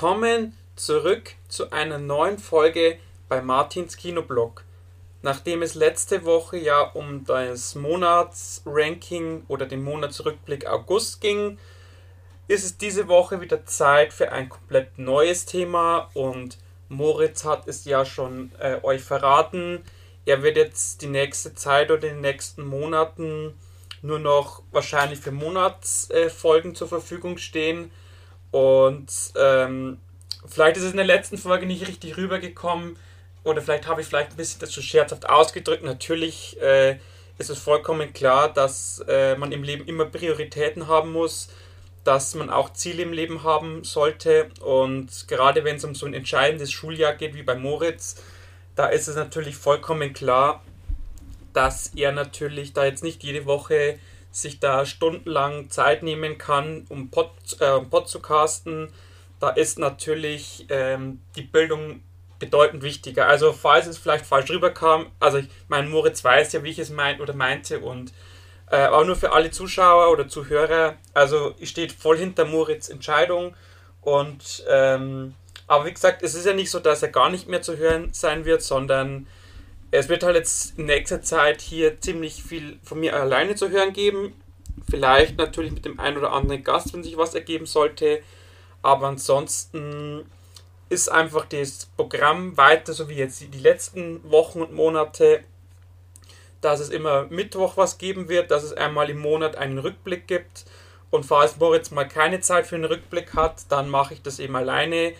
Willkommen zurück zu einer neuen Folge bei Martins Kinoblog. Nachdem es letzte Woche ja um das Monatsranking oder den Monatsrückblick August ging, ist es diese Woche wieder Zeit für ein komplett neues Thema und Moritz hat es ja schon äh, euch verraten. Er wird jetzt die nächste Zeit oder in den nächsten Monaten nur noch wahrscheinlich für Monatsfolgen äh, zur Verfügung stehen. Und ähm, vielleicht ist es in der letzten Folge nicht richtig rübergekommen oder vielleicht habe ich vielleicht ein bisschen dazu scherzhaft ausgedrückt. Natürlich äh, ist es vollkommen klar, dass äh, man im Leben immer Prioritäten haben muss, dass man auch Ziele im Leben haben sollte. Und gerade wenn es um so ein entscheidendes Schuljahr geht wie bei Moritz, da ist es natürlich vollkommen klar, dass er natürlich da jetzt nicht jede Woche sich da stundenlang Zeit nehmen kann, um Pod, äh, Pod zu casten. Da ist natürlich ähm, die Bildung bedeutend wichtiger. Also falls es vielleicht falsch rüberkam, also ich meine, Moritz weiß ja, wie ich es meint oder meinte und äh, aber nur für alle Zuschauer oder Zuhörer, also ich stehe voll hinter Moritz Entscheidung und ähm, aber wie gesagt, es ist ja nicht so, dass er gar nicht mehr zu hören sein wird, sondern es wird halt jetzt in nächster Zeit hier ziemlich viel von mir alleine zu hören geben. Vielleicht natürlich mit dem einen oder anderen Gast, wenn sich was ergeben sollte. Aber ansonsten ist einfach das Programm weiter, so wie jetzt die letzten Wochen und Monate, dass es immer Mittwoch was geben wird, dass es einmal im Monat einen Rückblick gibt. Und falls Moritz mal keine Zeit für einen Rückblick hat, dann mache ich das eben alleine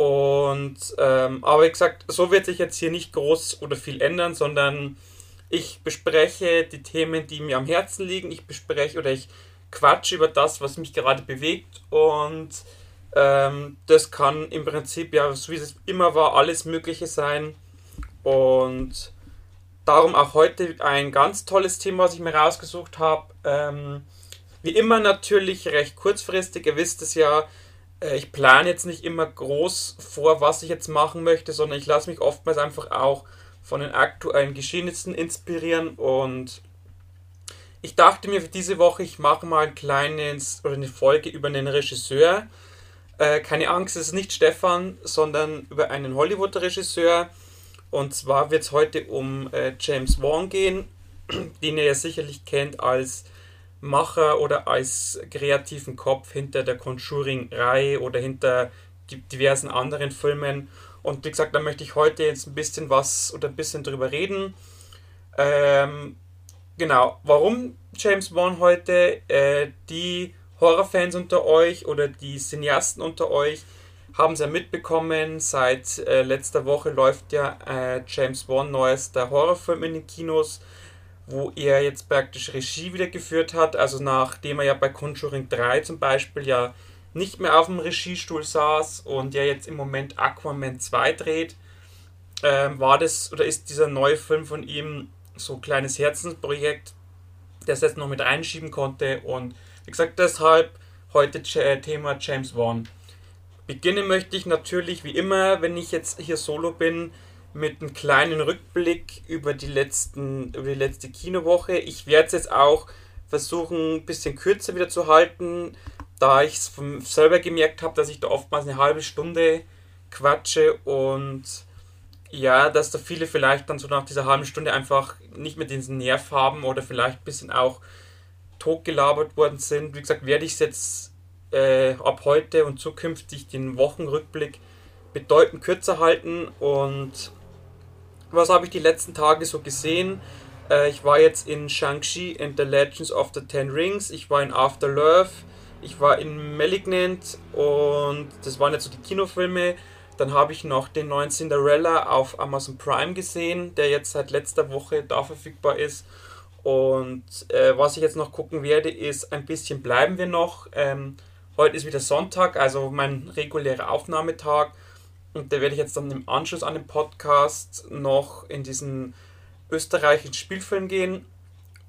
und ähm, aber wie gesagt, so wird sich jetzt hier nicht groß oder viel ändern, sondern ich bespreche die Themen, die mir am Herzen liegen. Ich bespreche oder ich quatsche über das, was mich gerade bewegt. Und ähm, das kann im Prinzip, ja, so wie es immer war, alles Mögliche sein. Und darum auch heute ein ganz tolles Thema, was ich mir rausgesucht habe. Ähm, wie immer natürlich recht kurzfristig. Ihr wisst es ja, ich plane jetzt nicht immer groß vor, was ich jetzt machen möchte, sondern ich lasse mich oftmals einfach auch von den aktuellen Geschehnissen inspirieren und ich dachte mir für diese Woche, ich mache mal ein kleines oder eine Folge über einen Regisseur. Äh, keine Angst, es ist nicht Stefan, sondern über einen Hollywood-Regisseur. Und zwar wird es heute um äh, James Wan gehen, den ihr ja sicherlich kennt als Macher oder als kreativen Kopf hinter der Conjuring-Reihe oder hinter diversen anderen Filmen. Und wie gesagt, da möchte ich heute jetzt ein bisschen was oder ein bisschen drüber reden. Ähm, genau, warum James Wan heute? Äh, die Horrorfans unter euch oder die Cineasten unter euch haben es ja mitbekommen. Seit äh, letzter Woche läuft ja äh, James Wan neuester Horrorfilm in den Kinos wo er jetzt praktisch Regie wieder geführt hat. Also nachdem er ja bei Conjuring 3 zum Beispiel ja nicht mehr auf dem Regiestuhl saß und ja jetzt im Moment Aquaman 2 dreht, ähm, war das oder ist dieser neue Film von ihm so ein kleines Herzensprojekt, das er jetzt noch mit reinschieben konnte. Und wie gesagt, deshalb heute Thema James Wan. Beginnen möchte ich natürlich wie immer, wenn ich jetzt hier solo bin, mit einem kleinen Rückblick über die, letzten, über die letzte Kinowoche. Ich werde es jetzt auch versuchen, ein bisschen kürzer wieder zu halten, da ich es selber gemerkt habe, dass ich da oftmals eine halbe Stunde quatsche und ja, dass da viele vielleicht dann so nach dieser halben Stunde einfach nicht mehr diesen Nerv haben oder vielleicht ein bisschen auch totgelabert worden sind. Wie gesagt, werde ich es jetzt äh, ab heute und zukünftig den Wochenrückblick bedeutend kürzer halten und was habe ich die letzten Tage so gesehen? Äh, ich war jetzt in Shang-Chi and the Legends of the Ten Rings, ich war in After Love, ich war in Malignant und das waren jetzt so die Kinofilme. Dann habe ich noch den neuen Cinderella auf Amazon Prime gesehen, der jetzt seit letzter Woche da verfügbar ist. Und äh, was ich jetzt noch gucken werde, ist ein bisschen bleiben wir noch. Ähm, heute ist wieder Sonntag, also mein regulärer Aufnahmetag. Und da werde ich jetzt dann im Anschluss an den Podcast noch in diesen österreichischen Spielfilm gehen.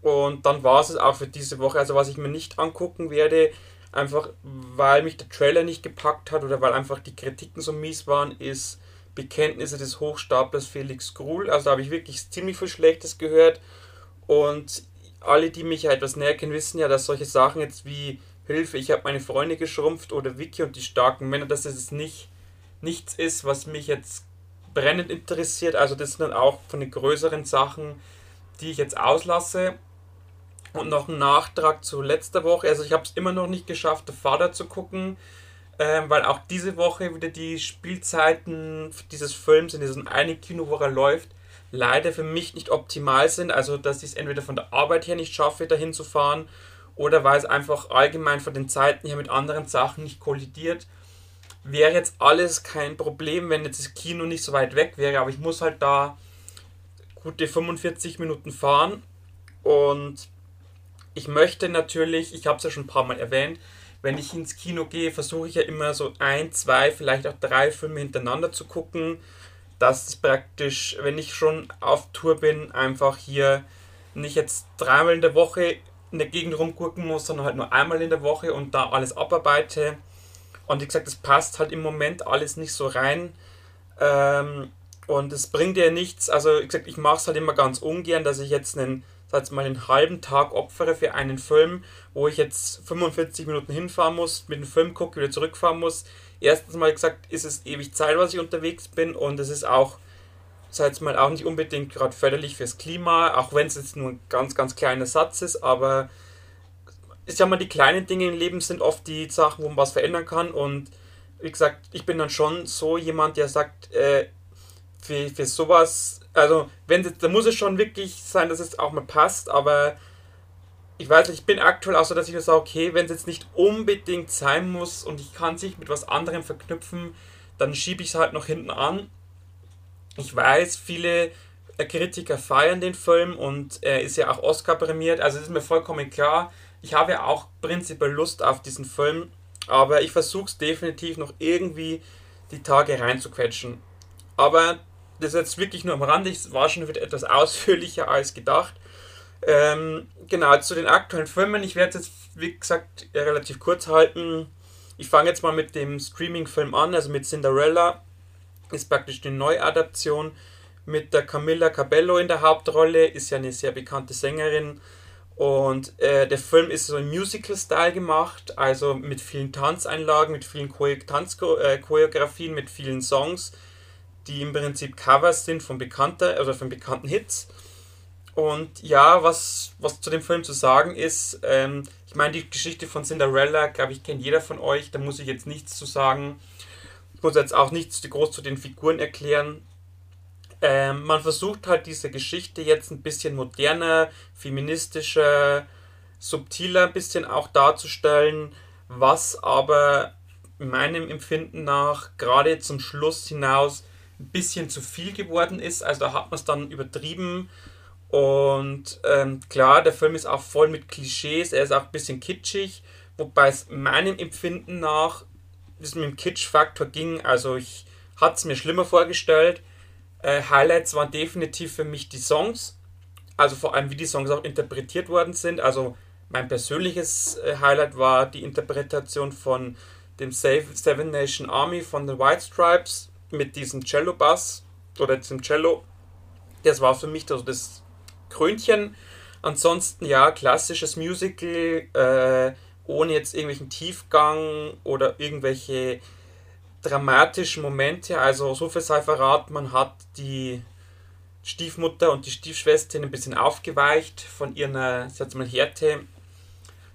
Und dann war es auch für diese Woche. Also was ich mir nicht angucken werde, einfach weil mich der Trailer nicht gepackt hat oder weil einfach die Kritiken so mies waren, ist Bekenntnisse des Hochstaplers Felix Gruhl. Also da habe ich wirklich ziemlich viel Schlechtes gehört. Und alle, die mich ja etwas näher kennen, wissen ja, dass solche Sachen jetzt wie Hilfe, ich habe meine Freunde geschrumpft oder Vicky und die starken Männer, dass es nicht nichts ist, was mich jetzt brennend interessiert. Also das sind dann auch von den größeren Sachen, die ich jetzt auslasse. Und noch ein Nachtrag zu letzter Woche. Also ich habe es immer noch nicht geschafft, The Vater zu gucken, äh, weil auch diese Woche wieder die Spielzeiten dieses Films in diesem einen Kino, wo er läuft, leider für mich nicht optimal sind. Also dass ich es entweder von der Arbeit her nicht schaffe, dahin zu fahren, oder weil es einfach allgemein von den Zeiten her mit anderen Sachen nicht kollidiert. Wäre jetzt alles kein Problem, wenn jetzt das Kino nicht so weit weg wäre, aber ich muss halt da gute 45 Minuten fahren und ich möchte natürlich, ich habe es ja schon ein paar Mal erwähnt, wenn ich ins Kino gehe, versuche ich ja immer so ein, zwei, vielleicht auch drei Filme hintereinander zu gucken. Dass es praktisch, wenn ich schon auf Tour bin, einfach hier nicht jetzt dreimal in der Woche in der Gegend rumgucken muss, sondern halt nur einmal in der Woche und da alles abarbeite. Und wie gesagt, es passt halt im Moment alles nicht so rein. Ähm, und es bringt ja nichts. Also, wie gesagt, ich mache es halt immer ganz ungern, dass ich jetzt einen, sag mal, einen halben Tag opfere für einen Film, wo ich jetzt 45 Minuten hinfahren muss, mit dem Film gucke, wieder zurückfahren muss. Erstens mal gesagt, ist es ewig Zeit, was ich unterwegs bin und es ist auch, sag mal, auch nicht unbedingt gerade förderlich fürs Klima, auch wenn es jetzt nur ein ganz, ganz kleiner Satz ist, aber ich sag mal, die kleinen Dinge im Leben sind oft die Sachen, wo man was verändern kann und wie gesagt, ich bin dann schon so jemand, der sagt, äh, für, für sowas, also wenn da muss es schon wirklich sein, dass es auch mal passt, aber ich weiß nicht, ich bin aktuell auch so, dass ich mir sage, okay, wenn es jetzt nicht unbedingt sein muss und ich kann sich mit was anderem verknüpfen, dann schiebe ich es halt noch hinten an. Ich weiß, viele Kritiker feiern den Film und er ist ja auch Oscar prämiert, also ist mir vollkommen klar. Ich habe ja auch prinzipiell Lust auf diesen Film, aber ich versuche es definitiv noch irgendwie die Tage reinzuquetschen. Aber das ist jetzt wirklich nur am Rande, es war schon wieder etwas ausführlicher als gedacht. Ähm, genau, zu den aktuellen Filmen. Ich werde es jetzt, wie gesagt, relativ kurz halten. Ich fange jetzt mal mit dem Streaming-Film an, also mit Cinderella. Ist praktisch eine Neuadaption mit der Camilla Cabello in der Hauptrolle, ist ja eine sehr bekannte Sängerin. Und äh, der Film ist so im Musical-Style gemacht, also mit vielen Tanzeinlagen, mit vielen Tanzchoreografien, mit vielen Songs die im Prinzip Covers sind von bekannter, also von bekannten Hits. Und ja, was, was zu dem Film zu sagen ist, ähm, ich meine, die Geschichte von Cinderella, glaube ich, kennt jeder von euch, da muss ich jetzt nichts zu sagen. Ich muss jetzt auch nichts groß zu den Figuren erklären. Ähm, man versucht halt diese Geschichte jetzt ein bisschen moderner, feministischer, subtiler ein bisschen auch darzustellen, was aber meinem Empfinden nach gerade zum Schluss hinaus ein bisschen zu viel geworden ist. Also da hat man es dann übertrieben. Und ähm, klar, der Film ist auch voll mit Klischees, er ist auch ein bisschen kitschig, wobei es meinem Empfinden nach es mit dem Kitsch-Faktor ging. Also ich hatte es mir schlimmer vorgestellt. Äh, Highlights waren definitiv für mich die Songs. Also vor allem, wie die Songs auch interpretiert worden sind. Also mein persönliches äh, Highlight war die Interpretation von dem Seven Nation Army von den White Stripes mit diesem Cello-Bass oder diesem Cello. Das war für mich also das Krönchen. Ansonsten ja, klassisches Musical, äh, ohne jetzt irgendwelchen Tiefgang oder irgendwelche dramatischen Momente. Also so viel sei verraten, man hat die Stiefmutter und die Stiefschwester ein bisschen aufgeweicht von ihrer, sag mal, Härte.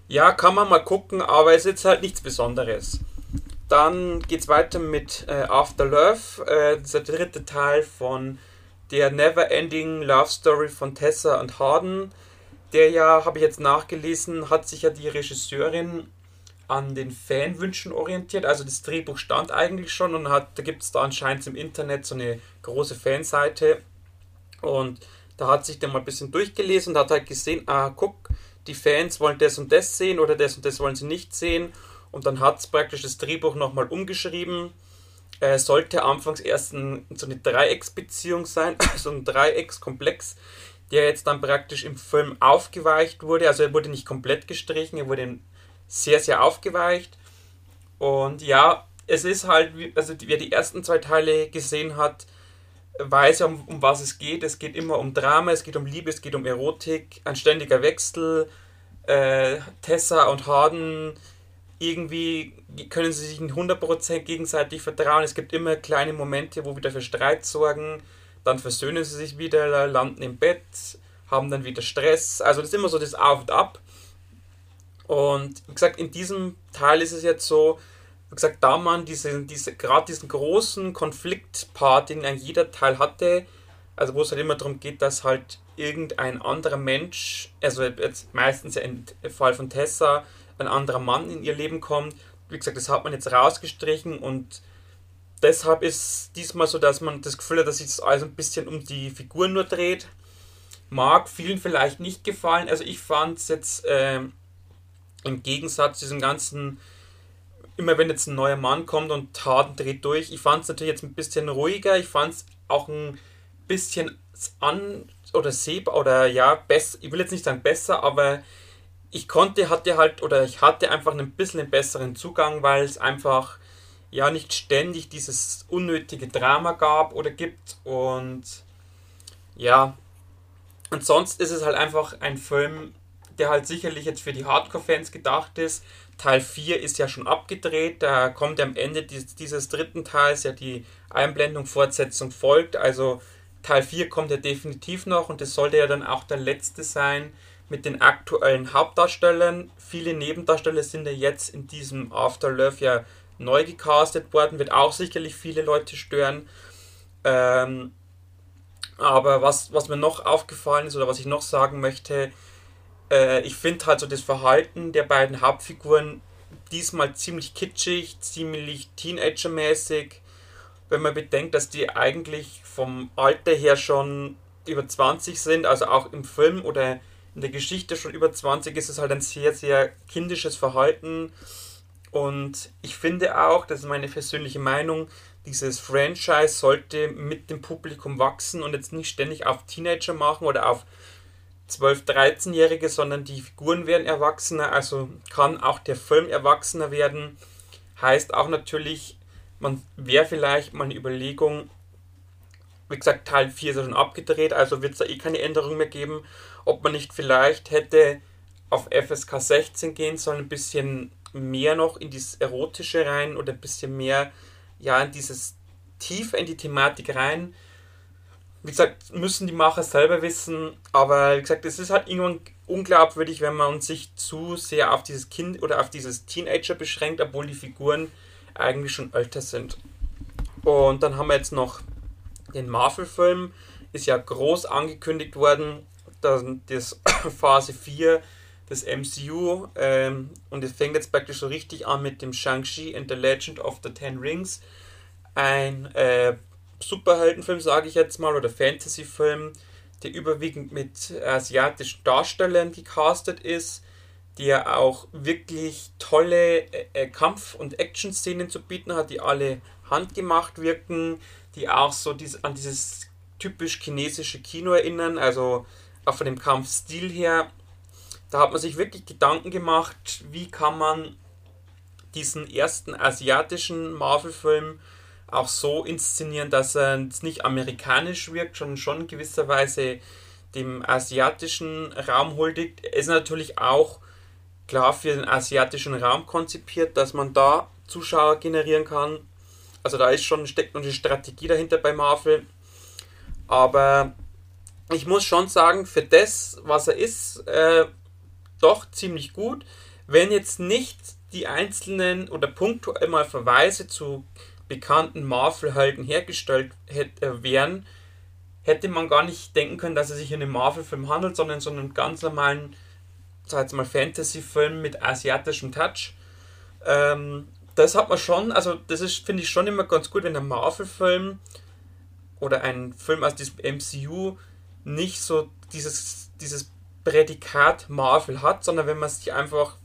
Ja, kann man mal gucken, aber es ist jetzt halt nichts Besonderes. Dann geht es weiter mit äh, After Love, äh, der dritte Teil von der Never Ending Love Story von Tessa und Harden. Der ja, habe ich jetzt nachgelesen, hat sich ja die Regisseurin an den Fanwünschen orientiert. Also das Drehbuch stand eigentlich schon und hat, da gibt es da anscheinend im Internet so eine große Fanseite. Und da hat sich dann mal ein bisschen durchgelesen und hat halt gesehen, ah, guck, die Fans wollen das und das sehen oder das und das wollen sie nicht sehen. Und dann hat es praktisch das Drehbuch nochmal umgeschrieben. Äh, sollte anfangs erst ein, so eine Dreiecksbeziehung sein, so ein Dreieckskomplex, der jetzt dann praktisch im Film aufgeweicht wurde. Also er wurde nicht komplett gestrichen, er wurde sehr, sehr aufgeweicht. Und ja, es ist halt, also wer die ersten zwei Teile gesehen hat, weiß ja, um, um was es geht. Es geht immer um Drama, es geht um Liebe, es geht um Erotik, ein ständiger Wechsel. Äh, Tessa und Harden irgendwie können sie sich nicht 100% gegenseitig vertrauen. Es gibt immer kleine Momente, wo wieder für Streit sorgen. Dann versöhnen sie sich wieder, landen im Bett, haben dann wieder Stress. Also das ist immer so das Auf und Ab. Und wie gesagt, in diesem Teil ist es jetzt so, wie gesagt, da man diese, diese, gerade diesen großen Konfliktpart, den ein jeder Teil hatte, also wo es halt immer darum geht, dass halt irgendein anderer Mensch, also jetzt meistens im Fall von Tessa, ein anderer Mann in ihr Leben kommt. Wie gesagt, das hat man jetzt rausgestrichen und deshalb ist diesmal so, dass man das Gefühl hat, dass sich das alles ein bisschen um die Figur nur dreht. Mag vielen vielleicht nicht gefallen. Also ich fand es jetzt äh, im Gegensatz zu diesem ganzen, immer wenn jetzt ein neuer Mann kommt und Taten dreht durch, ich fand es natürlich jetzt ein bisschen ruhiger. Ich fand es auch ein bisschen an oder sehbar oder ja, besser, ich will jetzt nicht sagen besser, aber ich konnte, hatte halt, oder ich hatte einfach ein bisschen einen besseren Zugang, weil es einfach ja nicht ständig dieses unnötige Drama gab oder gibt. Und ja, und sonst ist es halt einfach ein Film, der halt sicherlich jetzt für die Hardcore-Fans gedacht ist. Teil 4 ist ja schon abgedreht, da kommt am Ende dieses, dieses dritten Teils ja die Einblendung, Fortsetzung folgt. Also Teil 4 kommt ja definitiv noch und das sollte ja dann auch der letzte sein mit den aktuellen Hauptdarstellern. Viele Nebendarsteller sind ja jetzt in diesem Afterlife ja neu gecastet worden, wird auch sicherlich viele Leute stören. Ähm, aber was, was mir noch aufgefallen ist oder was ich noch sagen möchte, äh, ich finde halt so das Verhalten der beiden Hauptfiguren diesmal ziemlich kitschig, ziemlich Teenager-mäßig. Wenn man bedenkt, dass die eigentlich vom Alter her schon über 20 sind, also auch im Film oder in der Geschichte schon über 20 ist es halt ein sehr, sehr kindisches Verhalten. Und ich finde auch, das ist meine persönliche Meinung, dieses Franchise sollte mit dem Publikum wachsen und jetzt nicht ständig auf Teenager machen oder auf 12-, 13-Jährige, sondern die Figuren werden erwachsener, also kann auch der Film erwachsener werden. Heißt auch natürlich, man wäre vielleicht mal eine Überlegung, wie gesagt, Teil 4 ist ja schon abgedreht, also wird es da eh keine Änderung mehr geben ob man nicht vielleicht hätte auf FSK 16 gehen sollen, ein bisschen mehr noch in dieses Erotische rein oder ein bisschen mehr ja in dieses tiefer in die Thematik rein. Wie gesagt, müssen die Macher selber wissen, aber wie gesagt, es ist halt irgendwann unglaubwürdig, wenn man sich zu sehr auf dieses Kind oder auf dieses Teenager beschränkt, obwohl die Figuren eigentlich schon älter sind. Und dann haben wir jetzt noch den Marvel-Film, ist ja groß angekündigt worden dann das Phase 4 des MCU ähm, und es fängt jetzt praktisch so richtig an mit dem Shang-Chi and the Legend of the Ten Rings. Ein äh, Superheldenfilm, sage ich jetzt mal, oder Fantasy-Film, der überwiegend mit asiatischen Darstellern gecastet ist, der auch wirklich tolle äh, äh, Kampf- und Action-Szenen zu bieten hat, die alle handgemacht wirken, die auch so dies, an dieses typisch chinesische Kino erinnern, also auch von dem Kampfstil her, da hat man sich wirklich Gedanken gemacht, wie kann man diesen ersten asiatischen Marvel-Film auch so inszenieren, dass er nicht amerikanisch wirkt, sondern schon in gewisser Weise dem asiatischen Raum huldigt. Ist natürlich auch klar für den asiatischen Raum konzipiert, dass man da Zuschauer generieren kann. Also da ist schon steckt noch eine Strategie dahinter bei Marvel. Aber ich muss schon sagen, für das, was er ist, äh, doch ziemlich gut. Wenn jetzt nicht die einzelnen oder punktuell mal Verweise zu bekannten Marvel-Helden hergestellt hätte, äh, wären, hätte man gar nicht denken können, dass es sich um einen Marvel-Film handelt, sondern so einen ganz normalen, mal, Fantasy-Film mit asiatischem Touch. Ähm, das hat man schon, also das ist, finde ich schon immer ganz gut, wenn ein Marvel-Film oder ein Film aus diesem MCU nicht so dieses, dieses Prädikat Marvel hat, sondern wenn man sich einfach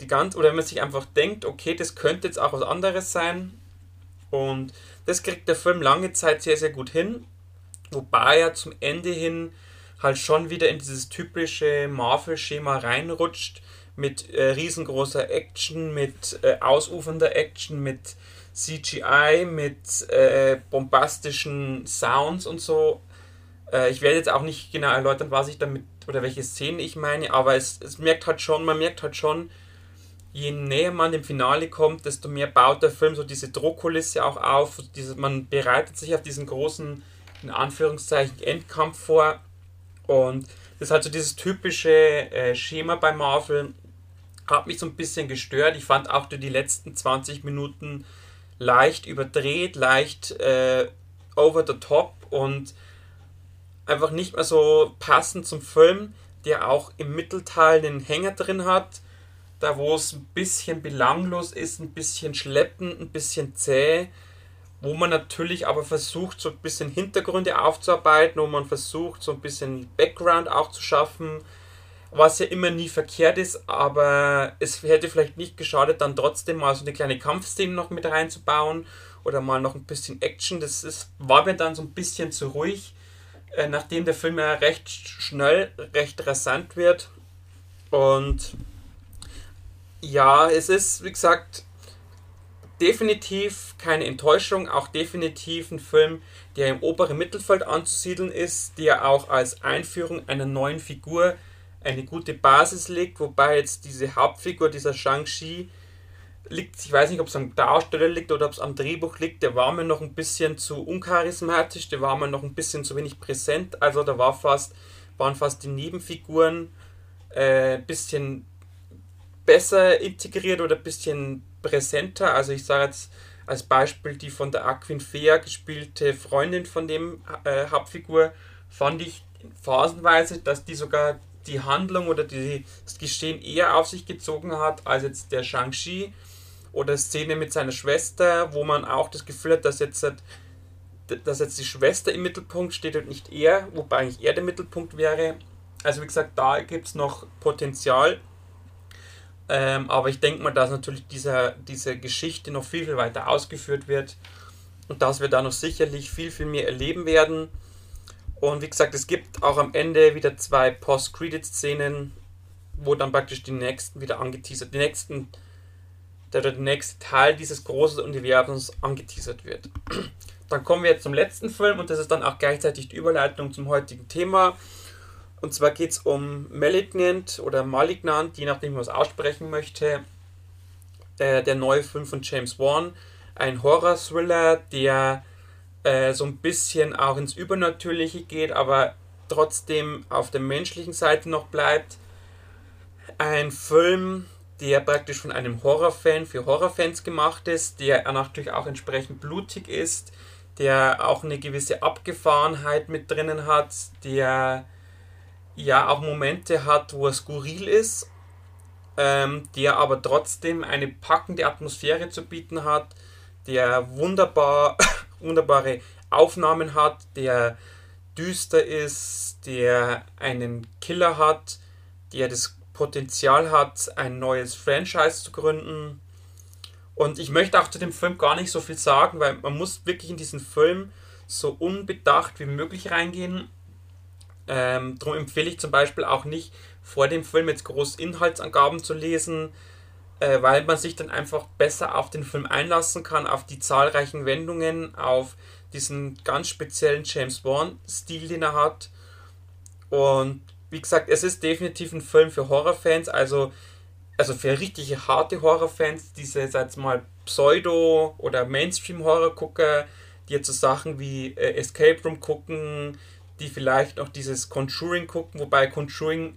die ganz oder wenn man sich einfach denkt, okay, das könnte jetzt auch was anderes sein. Und das kriegt der Film lange Zeit sehr, sehr gut hin. Wobei er zum Ende hin halt schon wieder in dieses typische Marvel-Schema reinrutscht mit äh, riesengroßer Action, mit äh, ausufernder Action, mit CGI, mit äh, bombastischen Sounds und so. Äh, ich werde jetzt auch nicht genau erläutern, was ich damit oder welche Szene ich meine, aber es, es merkt halt schon, man merkt halt schon, je näher man dem Finale kommt, desto mehr baut der Film so diese Drohkulisse auch auf. Diese, man bereitet sich auf diesen großen, in Anführungszeichen, Endkampf vor. Und das ist halt so dieses typische äh, Schema bei Marvel. Hat mich so ein bisschen gestört. Ich fand auch die letzten 20 Minuten leicht überdreht, leicht äh, over the top und einfach nicht mehr so passend zum Film, der auch im Mittelteil den Hänger drin hat da wo es ein bisschen belanglos ist, ein bisschen schleppend, ein bisschen zäh, wo man natürlich aber versucht, so ein bisschen Hintergründe aufzuarbeiten, wo man versucht, so ein bisschen Background auch zu schaffen, was ja immer nie verkehrt ist, aber es hätte vielleicht nicht geschadet, dann trotzdem mal so eine kleine Kampfszene noch mit reinzubauen oder mal noch ein bisschen Action. Das ist, war mir dann so ein bisschen zu ruhig, äh, nachdem der Film ja recht schnell, recht rasant wird und ja, es ist, wie gesagt, definitiv keine Enttäuschung, auch definitiv ein Film, der im oberen Mittelfeld anzusiedeln ist, der auch als Einführung einer neuen Figur eine gute Basis legt, wobei jetzt diese Hauptfigur, dieser Shang-Chi, liegt, ich weiß nicht, ob es am Darsteller liegt oder ob es am Drehbuch liegt, der war mir noch ein bisschen zu uncharismatisch, der war mir noch ein bisschen zu wenig präsent, also da war fast, waren fast die Nebenfiguren äh, ein bisschen besser integriert oder ein bisschen präsenter. Also ich sage jetzt als Beispiel die von der Aquin Fea gespielte Freundin von dem äh, Hauptfigur, fand ich phasenweise, dass die sogar die Handlung oder die, das Geschehen eher auf sich gezogen hat als jetzt der Shang-Chi oder Szene mit seiner Schwester, wo man auch das Gefühl hat, dass jetzt, dass jetzt die Schwester im Mittelpunkt steht und nicht er, wobei eigentlich er der Mittelpunkt wäre. Also wie gesagt, da gibt es noch Potenzial ähm, aber ich denke mal, dass natürlich dieser, diese Geschichte noch viel, viel weiter ausgeführt wird und dass wir da noch sicherlich viel, viel mehr erleben werden. Und wie gesagt, es gibt auch am Ende wieder zwei Post-Credit-Szenen, wo dann praktisch die nächsten wieder angeteasert, die nächsten, der, der nächste Teil dieses großen Universums angeteasert wird. Dann kommen wir jetzt zum letzten Film und das ist dann auch gleichzeitig die Überleitung zum heutigen Thema. Und zwar geht es um Malignant oder Malignant, je nachdem, wie man es aussprechen möchte. Äh, der neue Film von James Wan. Ein Horror-Thriller, der äh, so ein bisschen auch ins Übernatürliche geht, aber trotzdem auf der menschlichen Seite noch bleibt. Ein Film, der praktisch von einem Horrorfan für Horrorfans gemacht ist, der natürlich auch entsprechend blutig ist, der auch eine gewisse Abgefahrenheit mit drinnen hat, der ja auch Momente hat, wo er skurril ist, ähm, der aber trotzdem eine packende Atmosphäre zu bieten hat, der wunderbar, wunderbare Aufnahmen hat, der düster ist, der einen Killer hat, der das Potenzial hat, ein neues Franchise zu gründen. Und ich möchte auch zu dem Film gar nicht so viel sagen, weil man muss wirklich in diesen Film so unbedacht wie möglich reingehen ähm, darum empfehle ich zum Beispiel auch nicht, vor dem Film jetzt groß Inhaltsangaben zu lesen, äh, weil man sich dann einfach besser auf den Film einlassen kann, auf die zahlreichen Wendungen, auf diesen ganz speziellen James Bond-Stil, den er hat. Und wie gesagt, es ist definitiv ein Film für Horrorfans, also, also für richtige harte Horrorfans, diese, sag mal, Pseudo- oder Mainstream-Horror-Gucker, die jetzt so Sachen wie äh, Escape Room gucken, die vielleicht noch dieses Conjuring gucken, wobei Conjuring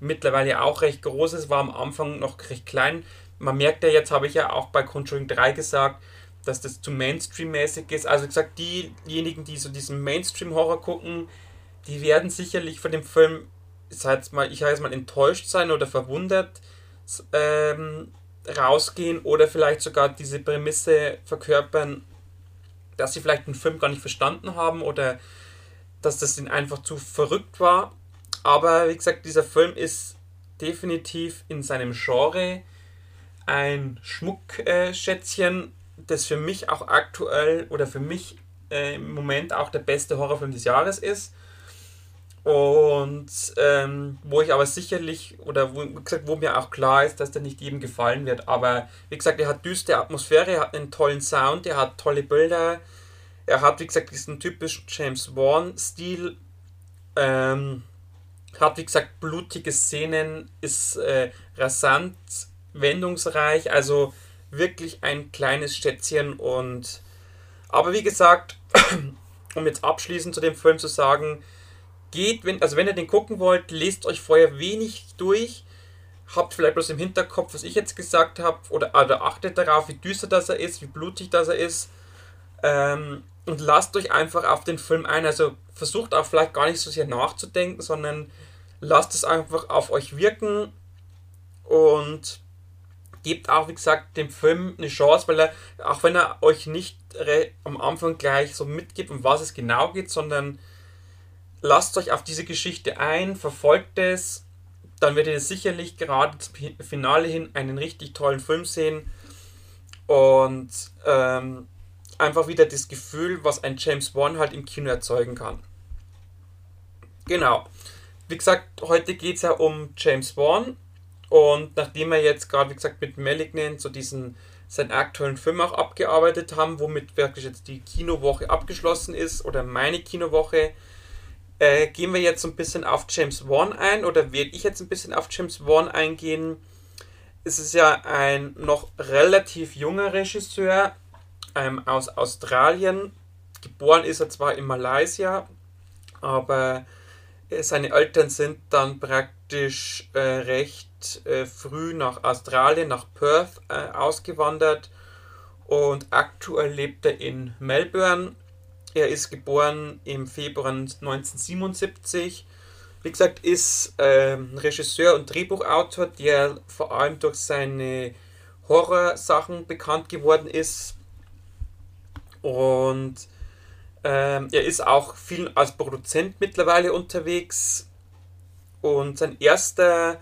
mittlerweile auch recht groß ist, war am Anfang noch recht klein. Man merkt ja jetzt, habe ich ja auch bei Conjuring 3 gesagt, dass das zu Mainstream-mäßig ist. Also gesagt, diejenigen, die so diesen Mainstream-Horror gucken, die werden sicherlich von dem Film, ich mal, ich sage mal, enttäuscht sein oder verwundert ähm, rausgehen oder vielleicht sogar diese Prämisse verkörpern, dass sie vielleicht den Film gar nicht verstanden haben oder dass das ihnen einfach zu verrückt war. Aber wie gesagt, dieser Film ist definitiv in seinem Genre ein Schmuckschätzchen, äh, das für mich auch aktuell oder für mich äh, im Moment auch der beste Horrorfilm des Jahres ist. Und ähm, wo ich aber sicherlich, oder wo, wie gesagt, wo mir auch klar ist, dass der nicht jedem gefallen wird. Aber wie gesagt, er hat düstere Atmosphäre, er hat einen tollen Sound, er hat tolle Bilder, er hat, wie gesagt, diesen typischen James Wan-Stil. Ähm, hat, wie gesagt, blutige Szenen, ist äh, rasant, wendungsreich, also wirklich ein kleines Schätzchen und aber wie gesagt, um jetzt abschließend zu dem Film zu sagen, geht, wenn, also wenn ihr den gucken wollt, lest euch vorher wenig durch, habt vielleicht bloß im Hinterkopf, was ich jetzt gesagt habe, oder, oder achtet darauf, wie düster das er ist, wie blutig das er ist. Ähm, und lasst euch einfach auf den Film ein. Also versucht auch vielleicht gar nicht so sehr nachzudenken, sondern lasst es einfach auf euch wirken. Und gebt auch, wie gesagt, dem Film eine Chance, weil er, auch wenn er euch nicht am Anfang gleich so mitgibt, um was es genau geht, sondern lasst euch auf diese Geschichte ein, verfolgt es, dann werdet ihr sicherlich gerade zum Finale hin einen richtig tollen Film sehen. Und ähm, einfach wieder das Gefühl, was ein James Wan halt im Kino erzeugen kann. Genau. Wie gesagt, heute geht es ja um James Wan und nachdem wir jetzt gerade, wie gesagt, mit Malignant so diesen seinen aktuellen Film auch abgearbeitet haben, womit wirklich jetzt die Kinowoche abgeschlossen ist oder meine Kinowoche, äh, gehen wir jetzt ein bisschen auf James Wan ein oder werde ich jetzt ein bisschen auf James Wan eingehen. Es ist ja ein noch relativ junger Regisseur ähm, aus Australien. Geboren ist er zwar in Malaysia, aber äh, seine Eltern sind dann praktisch äh, recht äh, früh nach Australien, nach Perth äh, ausgewandert und aktuell lebt er in Melbourne er ist geboren im Februar 1977. Wie gesagt, ist ähm, Regisseur und Drehbuchautor, der vor allem durch seine Horrorsachen bekannt geworden ist. Und ähm, er ist auch viel als Produzent mittlerweile unterwegs. Und sein erster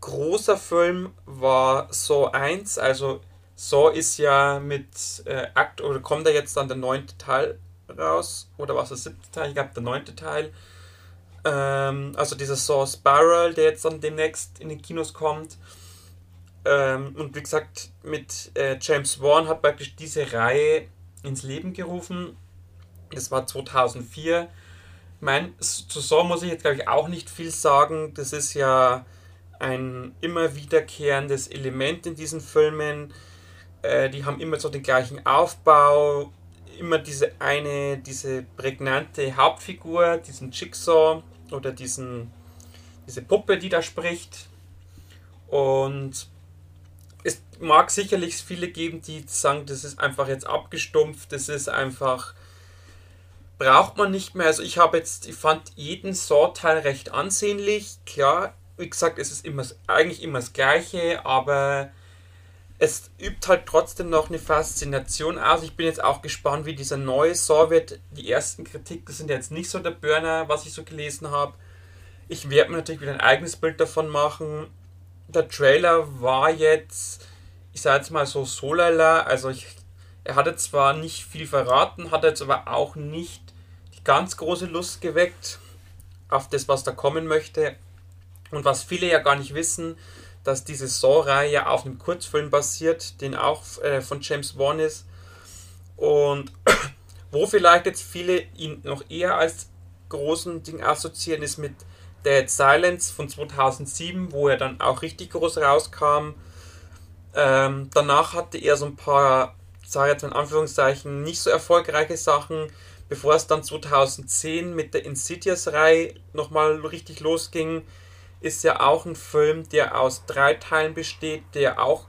großer Film war Saw 1. Also Saw ist ja mit äh, Akt oder kommt da jetzt dann der neunte Teil raus. Oder war es der siebte Teil? Ich glaube, der neunte Teil. Ähm, also dieser Saw Spiral, der jetzt dann demnächst in den Kinos kommt. Ähm, und wie gesagt, mit äh, James Wan hat praktisch diese Reihe ins Leben gerufen. Das war 2004. Mein, zu Saw muss ich jetzt, glaube ich, auch nicht viel sagen. Das ist ja ein immer wiederkehrendes Element in diesen Filmen. Äh, die haben immer so den gleichen Aufbau, immer diese eine, diese prägnante Hauptfigur, diesen Jigsaw oder diesen, diese Puppe, die da spricht. Und mag sicherlich viele geben, die sagen, das ist einfach jetzt abgestumpft, das ist einfach braucht man nicht mehr. Also ich habe jetzt, ich fand jeden Saw-Teil recht ansehnlich. Klar, wie gesagt, es ist immer eigentlich immer das Gleiche, aber es übt halt trotzdem noch eine Faszination aus. Ich bin jetzt auch gespannt, wie dieser neue Saw wird. Die ersten Kritiken sind jetzt nicht so der Burner, was ich so gelesen habe. Ich werde mir natürlich wieder ein eigenes Bild davon machen. Der Trailer war jetzt, ich sage jetzt mal so solala. Also ich, er hatte zwar nicht viel verraten, hat jetzt aber auch nicht die ganz große Lust geweckt auf das, was da kommen möchte. Und was viele ja gar nicht wissen, dass diese Saw-Reihe auf einem Kurzfilm basiert, den auch äh, von James Wan ist. Und wo vielleicht jetzt viele ihn noch eher als großen Ding assoziieren, ist mit Dead Silence von 2007, wo er dann auch richtig groß rauskam. Ähm, danach hatte er so ein paar, sage jetzt in Anführungszeichen, nicht so erfolgreiche Sachen, bevor es dann 2010 mit der Insidious-Reihe nochmal richtig losging ist ja auch ein Film, der aus drei Teilen besteht, der auch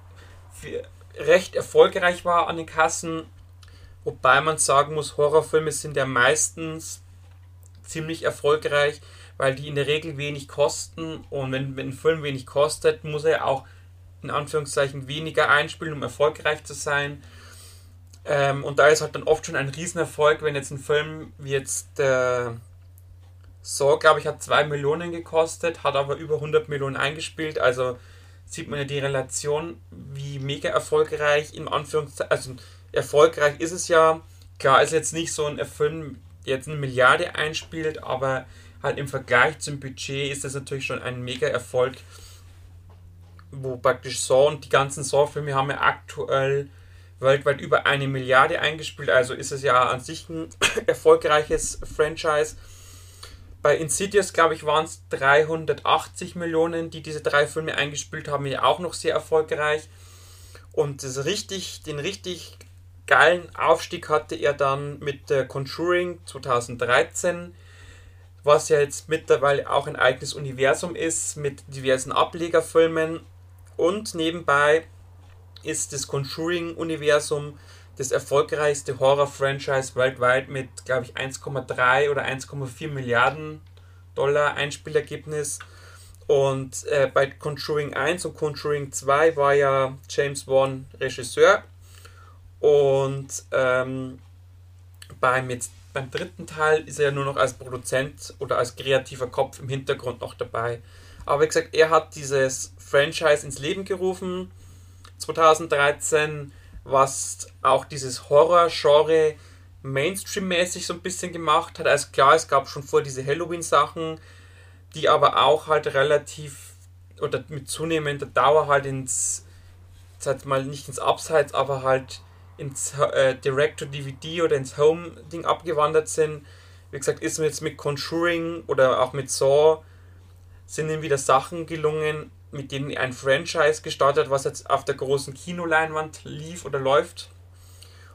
recht erfolgreich war an den Kassen. Wobei man sagen muss, Horrorfilme sind ja meistens ziemlich erfolgreich, weil die in der Regel wenig kosten. Und wenn, wenn ein Film wenig kostet, muss er auch in Anführungszeichen weniger einspielen, um erfolgreich zu sein. Ähm, und da ist halt dann oft schon ein Riesenerfolg, wenn jetzt ein Film wie jetzt äh, so, glaube ich, hat 2 Millionen gekostet, hat aber über 100 Millionen eingespielt. Also sieht man ja die Relation, wie mega erfolgreich, im Anführungszeichen, also erfolgreich ist es ja. Klar ist jetzt nicht so ein Film, der jetzt eine Milliarde einspielt, aber halt im Vergleich zum Budget ist das natürlich schon ein mega Erfolg, wo praktisch Saw und die ganzen Saw-Filme haben ja aktuell weltweit über eine Milliarde eingespielt, also ist es ja an sich ein erfolgreiches Franchise. Bei Insidious, glaube ich, waren es 380 Millionen, die diese drei Filme eingespielt haben, ja auch noch sehr erfolgreich. Und das richtig, den richtig geilen Aufstieg hatte er dann mit der Conjuring 2013, was ja jetzt mittlerweile auch ein eigenes Universum ist mit diversen Ablegerfilmen. Und nebenbei ist das Conjuring-Universum das erfolgreichste Horror-Franchise weltweit mit, glaube ich, 1,3 oder 1,4 Milliarden Dollar Einspielergebnis. Und äh, bei Conjuring 1 und Conjuring 2 war ja James Wan Regisseur. Und ähm, beim, jetzt, beim dritten Teil ist er ja nur noch als Produzent oder als kreativer Kopf im Hintergrund noch dabei. Aber wie gesagt, er hat dieses Franchise ins Leben gerufen 2013 was auch dieses Horror-Genre Mainstream-mäßig so ein bisschen gemacht hat. Also klar, es gab schon vor diese Halloween-Sachen, die aber auch halt relativ oder mit zunehmender Dauer halt ins, sag mal nicht ins Abseits, aber halt ins äh, Direct-to-DVD oder ins Home-Ding abgewandert sind. Wie gesagt, ist mir jetzt mit Conjuring oder auch mit Saw sind ihm wieder Sachen gelungen, mit denen ein Franchise gestartet, was jetzt auf der großen Kinoleinwand lief oder läuft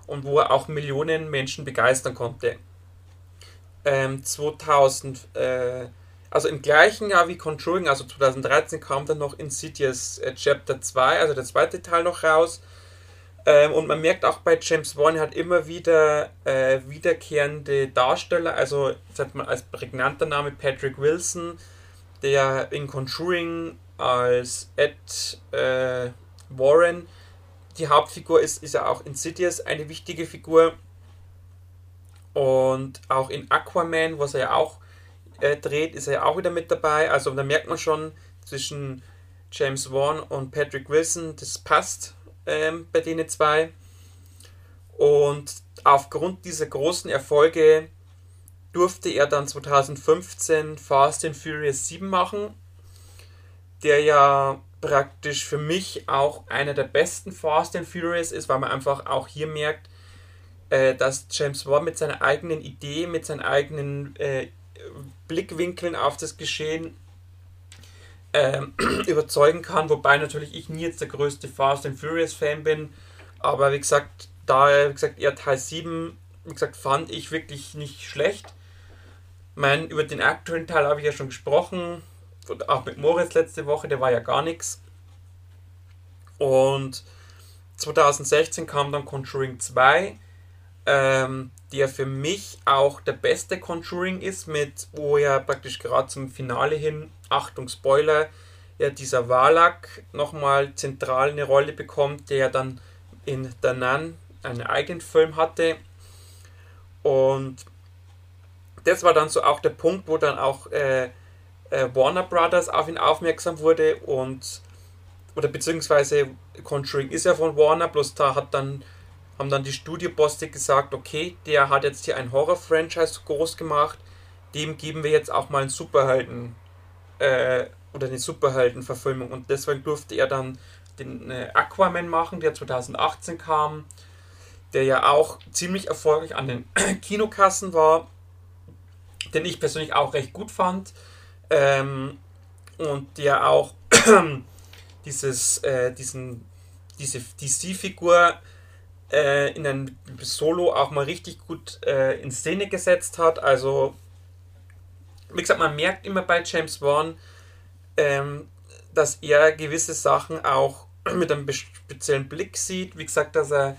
und wo er auch Millionen Menschen begeistern konnte. Ähm, 2000, äh, also im gleichen Jahr wie Conjuring, also 2013 kam dann noch Insidious äh, Chapter 2, also der zweite Teil noch raus. Ähm, und man merkt auch bei James Wan, er hat immer wieder äh, wiederkehrende Darsteller, also sagt man als prägnanter Name Patrick Wilson, der in Conjuring als Ed äh, Warren die Hauptfigur ist, ist er auch in Insidious eine wichtige Figur. Und auch in Aquaman, was er ja auch äh, dreht, ist er ja auch wieder mit dabei. Also da merkt man schon zwischen James Wan und Patrick Wilson, das passt ähm, bei denen zwei. Und aufgrund dieser großen Erfolge durfte er dann 2015 Fast and Furious 7 machen der ja praktisch für mich auch einer der besten Fast and Furious ist, weil man einfach auch hier merkt, äh, dass James Wan mit seiner eigenen Idee, mit seinen eigenen äh, Blickwinkeln auf das Geschehen äh, überzeugen kann, wobei natürlich ich nie jetzt der größte Fast and Furious Fan bin, aber wie gesagt, da wie gesagt eher Teil 7, wie gesagt, fand ich wirklich nicht schlecht. Mein, über den aktuellen Teil habe ich ja schon gesprochen auch mit Moritz letzte Woche, der war ja gar nichts. Und 2016 kam dann Conjuring 2, ähm, der für mich auch der beste Conjuring ist, mit wo ja praktisch gerade zum Finale hin, Achtung Spoiler, ja dieser Valak nochmal zentral eine Rolle bekommt, der dann in The Nun einen eigenen Film hatte. Und das war dann so auch der Punkt, wo dann auch äh, äh, Warner Brothers auf ihn aufmerksam wurde und oder beziehungsweise Conjuring ist ja von Warner, bloß da hat dann haben dann die Studiobosse gesagt, okay, der hat jetzt hier ein Horror-Franchise groß gemacht, dem geben wir jetzt auch mal einen Superhelden äh, oder eine Superhelden-Verfilmung. Und deswegen durfte er dann den äh, Aquaman machen, der 2018 kam, der ja auch ziemlich erfolgreich an den Kinokassen war, den ich persönlich auch recht gut fand ähm, und der auch dieses, äh, diesen, diese DC-Figur äh, in einem Solo auch mal richtig gut äh, in Szene gesetzt hat. Also, wie gesagt, man merkt immer bei James Wan, ähm, dass er gewisse Sachen auch mit einem speziellen Blick sieht. Wie gesagt, dass er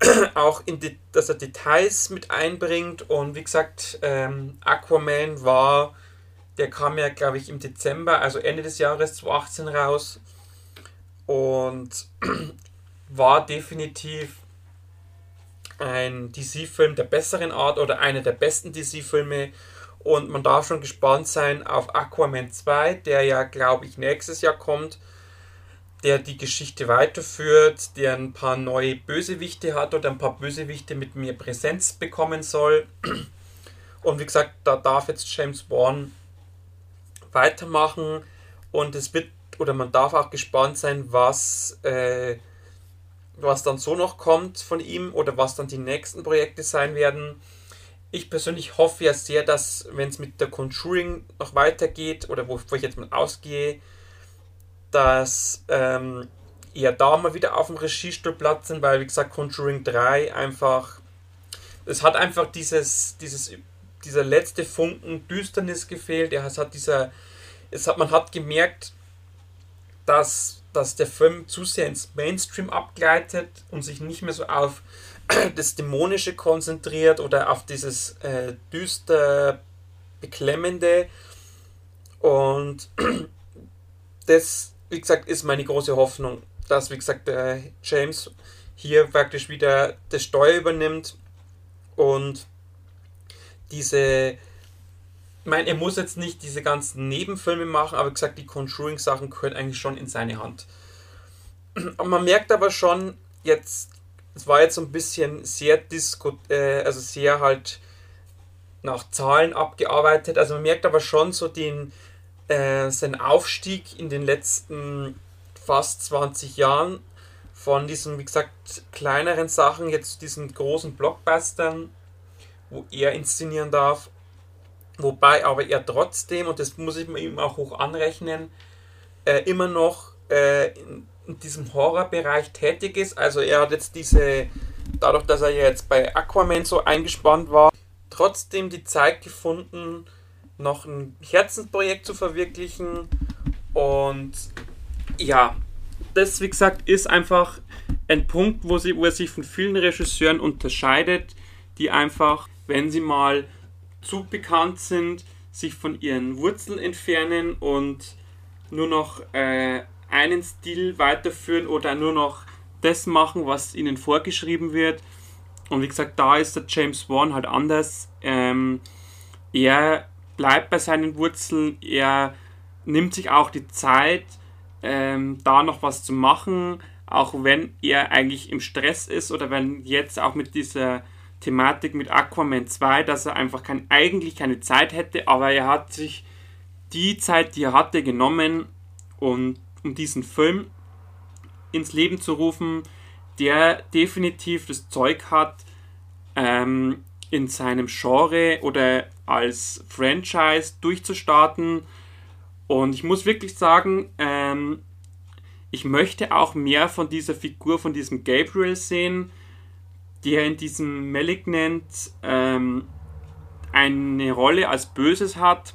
auch in die, dass er Details mit einbringt und wie gesagt, ähm, Aquaman war der kam ja, glaube ich, im Dezember, also Ende des Jahres 2018 raus und war definitiv ein DC-Film der besseren Art oder einer der besten DC-Filme. Und man darf schon gespannt sein auf Aquaman 2, der ja, glaube ich, nächstes Jahr kommt, der die Geschichte weiterführt, der ein paar neue Bösewichte hat oder ein paar Bösewichte mit mehr Präsenz bekommen soll. Und wie gesagt, da darf jetzt James Wan weitermachen und es wird oder man darf auch gespannt sein, was, äh, was dann so noch kommt von ihm oder was dann die nächsten Projekte sein werden. ich persönlich hoffe ja sehr, dass, wenn es mit der Conjuring noch weitergeht, oder wo, wo ich jetzt mal ausgehe, dass ähm, eher da mal wieder auf dem Regiestuhl Platz sind, weil, wie gesagt, Conjuring 3 einfach, es hat einfach dieses, dieses, dieser letzte Funken Düsternis gefehlt. Ja, es hat dieser, es hat, man hat gemerkt, dass, dass der Film zu sehr ins Mainstream abgleitet und sich nicht mehr so auf das Dämonische konzentriert oder auf dieses äh, düster Beklemmende. Und das, wie gesagt, ist meine große Hoffnung, dass, wie gesagt, der James hier praktisch wieder das Steuer übernimmt und diese, meine, er muss jetzt nicht diese ganzen Nebenfilme machen, aber gesagt, die Conjuring-Sachen gehören eigentlich schon in seine Hand. Und man merkt aber schon, jetzt es war jetzt so ein bisschen sehr disco, äh, also sehr halt nach Zahlen abgearbeitet. Also man merkt aber schon so den äh, seinen Aufstieg in den letzten fast 20 Jahren von diesen, wie gesagt, kleineren Sachen jetzt zu diesen großen Blockbustern, wo er inszenieren darf. Wobei aber er trotzdem, und das muss ich mir ihm auch hoch anrechnen, äh, immer noch äh, in, in diesem Horrorbereich tätig ist. Also er hat jetzt diese, dadurch, dass er jetzt bei Aquaman so eingespannt war, trotzdem die Zeit gefunden, noch ein Herzensprojekt zu verwirklichen. Und ja, das, wie gesagt, ist einfach ein Punkt, wo, sie, wo er sich von vielen Regisseuren unterscheidet, die einfach, wenn sie mal zu bekannt sind, sich von ihren Wurzeln entfernen und nur noch äh, einen Stil weiterführen oder nur noch das machen, was ihnen vorgeschrieben wird. Und wie gesagt, da ist der James Wan halt anders. Ähm, er bleibt bei seinen Wurzeln, er nimmt sich auch die Zeit, ähm, da noch was zu machen, auch wenn er eigentlich im Stress ist oder wenn jetzt auch mit dieser Thematik mit Aquaman 2, dass er einfach kein, eigentlich keine Zeit hätte, aber er hat sich die Zeit, die er hatte, genommen und um diesen Film ins Leben zu rufen, der definitiv das Zeug hat, ähm, in seinem Genre oder als Franchise durchzustarten. Und ich muss wirklich sagen, ähm, ich möchte auch mehr von dieser Figur, von diesem Gabriel sehen, der in diesem Malignant ähm, eine Rolle als Böses hat,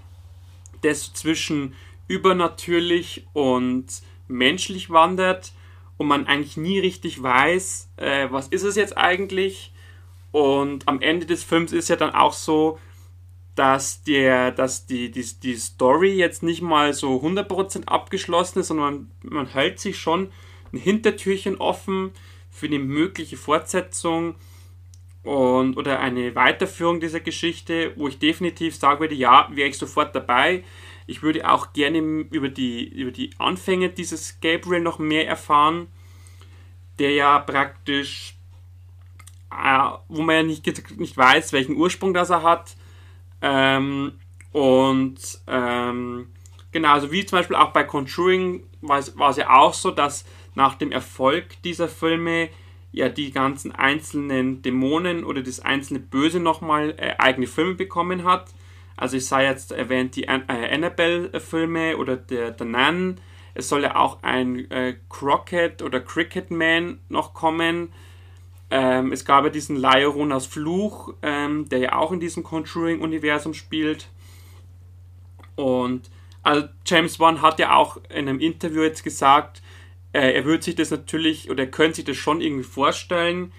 das zwischen übernatürlich und menschlich wandert und man eigentlich nie richtig weiß, äh, was ist es jetzt eigentlich. Und am Ende des Films ist ja dann auch so, dass, der, dass die, die, die Story jetzt nicht mal so 100% abgeschlossen ist, sondern man, man hält sich schon ein Hintertürchen offen für eine mögliche Fortsetzung und, oder eine Weiterführung dieser Geschichte, wo ich definitiv sagen würde, ja, wäre ich sofort dabei. Ich würde auch gerne über die, über die Anfänge dieses Gabriel noch mehr erfahren, der ja praktisch, äh, wo man ja nicht, nicht weiß, welchen Ursprung das er hat. Ähm, und ähm, genau, also wie zum Beispiel auch bei Conjuring war es ja auch so, dass nach dem Erfolg dieser Filme ja die ganzen einzelnen Dämonen oder das einzelne Böse nochmal äh, eigene Filme bekommen hat. Also ich sei jetzt erwähnt die äh, Annabelle-Filme oder der, der Nan. Es soll ja auch ein äh, Crockett oder Cricket Man noch kommen. Ähm, es gab ja diesen Laorunas Fluch, ähm, der ja auch in diesem Conjuring-Universum spielt. Und also James Wan hat ja auch in einem Interview jetzt gesagt, äh, er würde sich das natürlich oder er könnte sich das schon irgendwie vorstellen,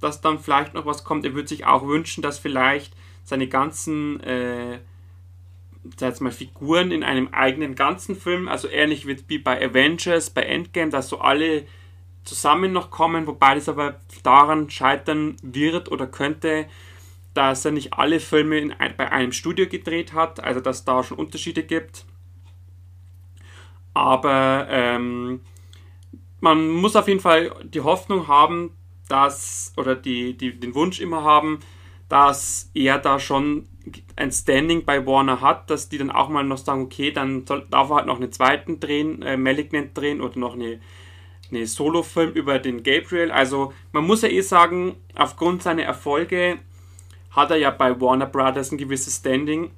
dass dann vielleicht noch was kommt. Er würde sich auch wünschen, dass vielleicht seine ganzen äh, mal Figuren in einem eigenen ganzen Film, also ähnlich wie bei Avengers, bei Endgame, dass so alle zusammen noch kommen, wobei das aber daran scheitern wird oder könnte, dass er nicht alle Filme in, bei einem Studio gedreht hat, also dass da schon Unterschiede gibt. Aber ähm, man muss auf jeden Fall die Hoffnung haben, dass, oder die, die, den Wunsch immer haben, dass er da schon ein Standing bei Warner hat, dass die dann auch mal noch sagen, okay, dann soll, darf er halt noch einen zweiten drehen, äh, Malignant drehen oder noch eine, eine Solo-Film über den Gabriel. Also man muss ja eh sagen, aufgrund seiner Erfolge hat er ja bei Warner Brothers ein gewisses Standing.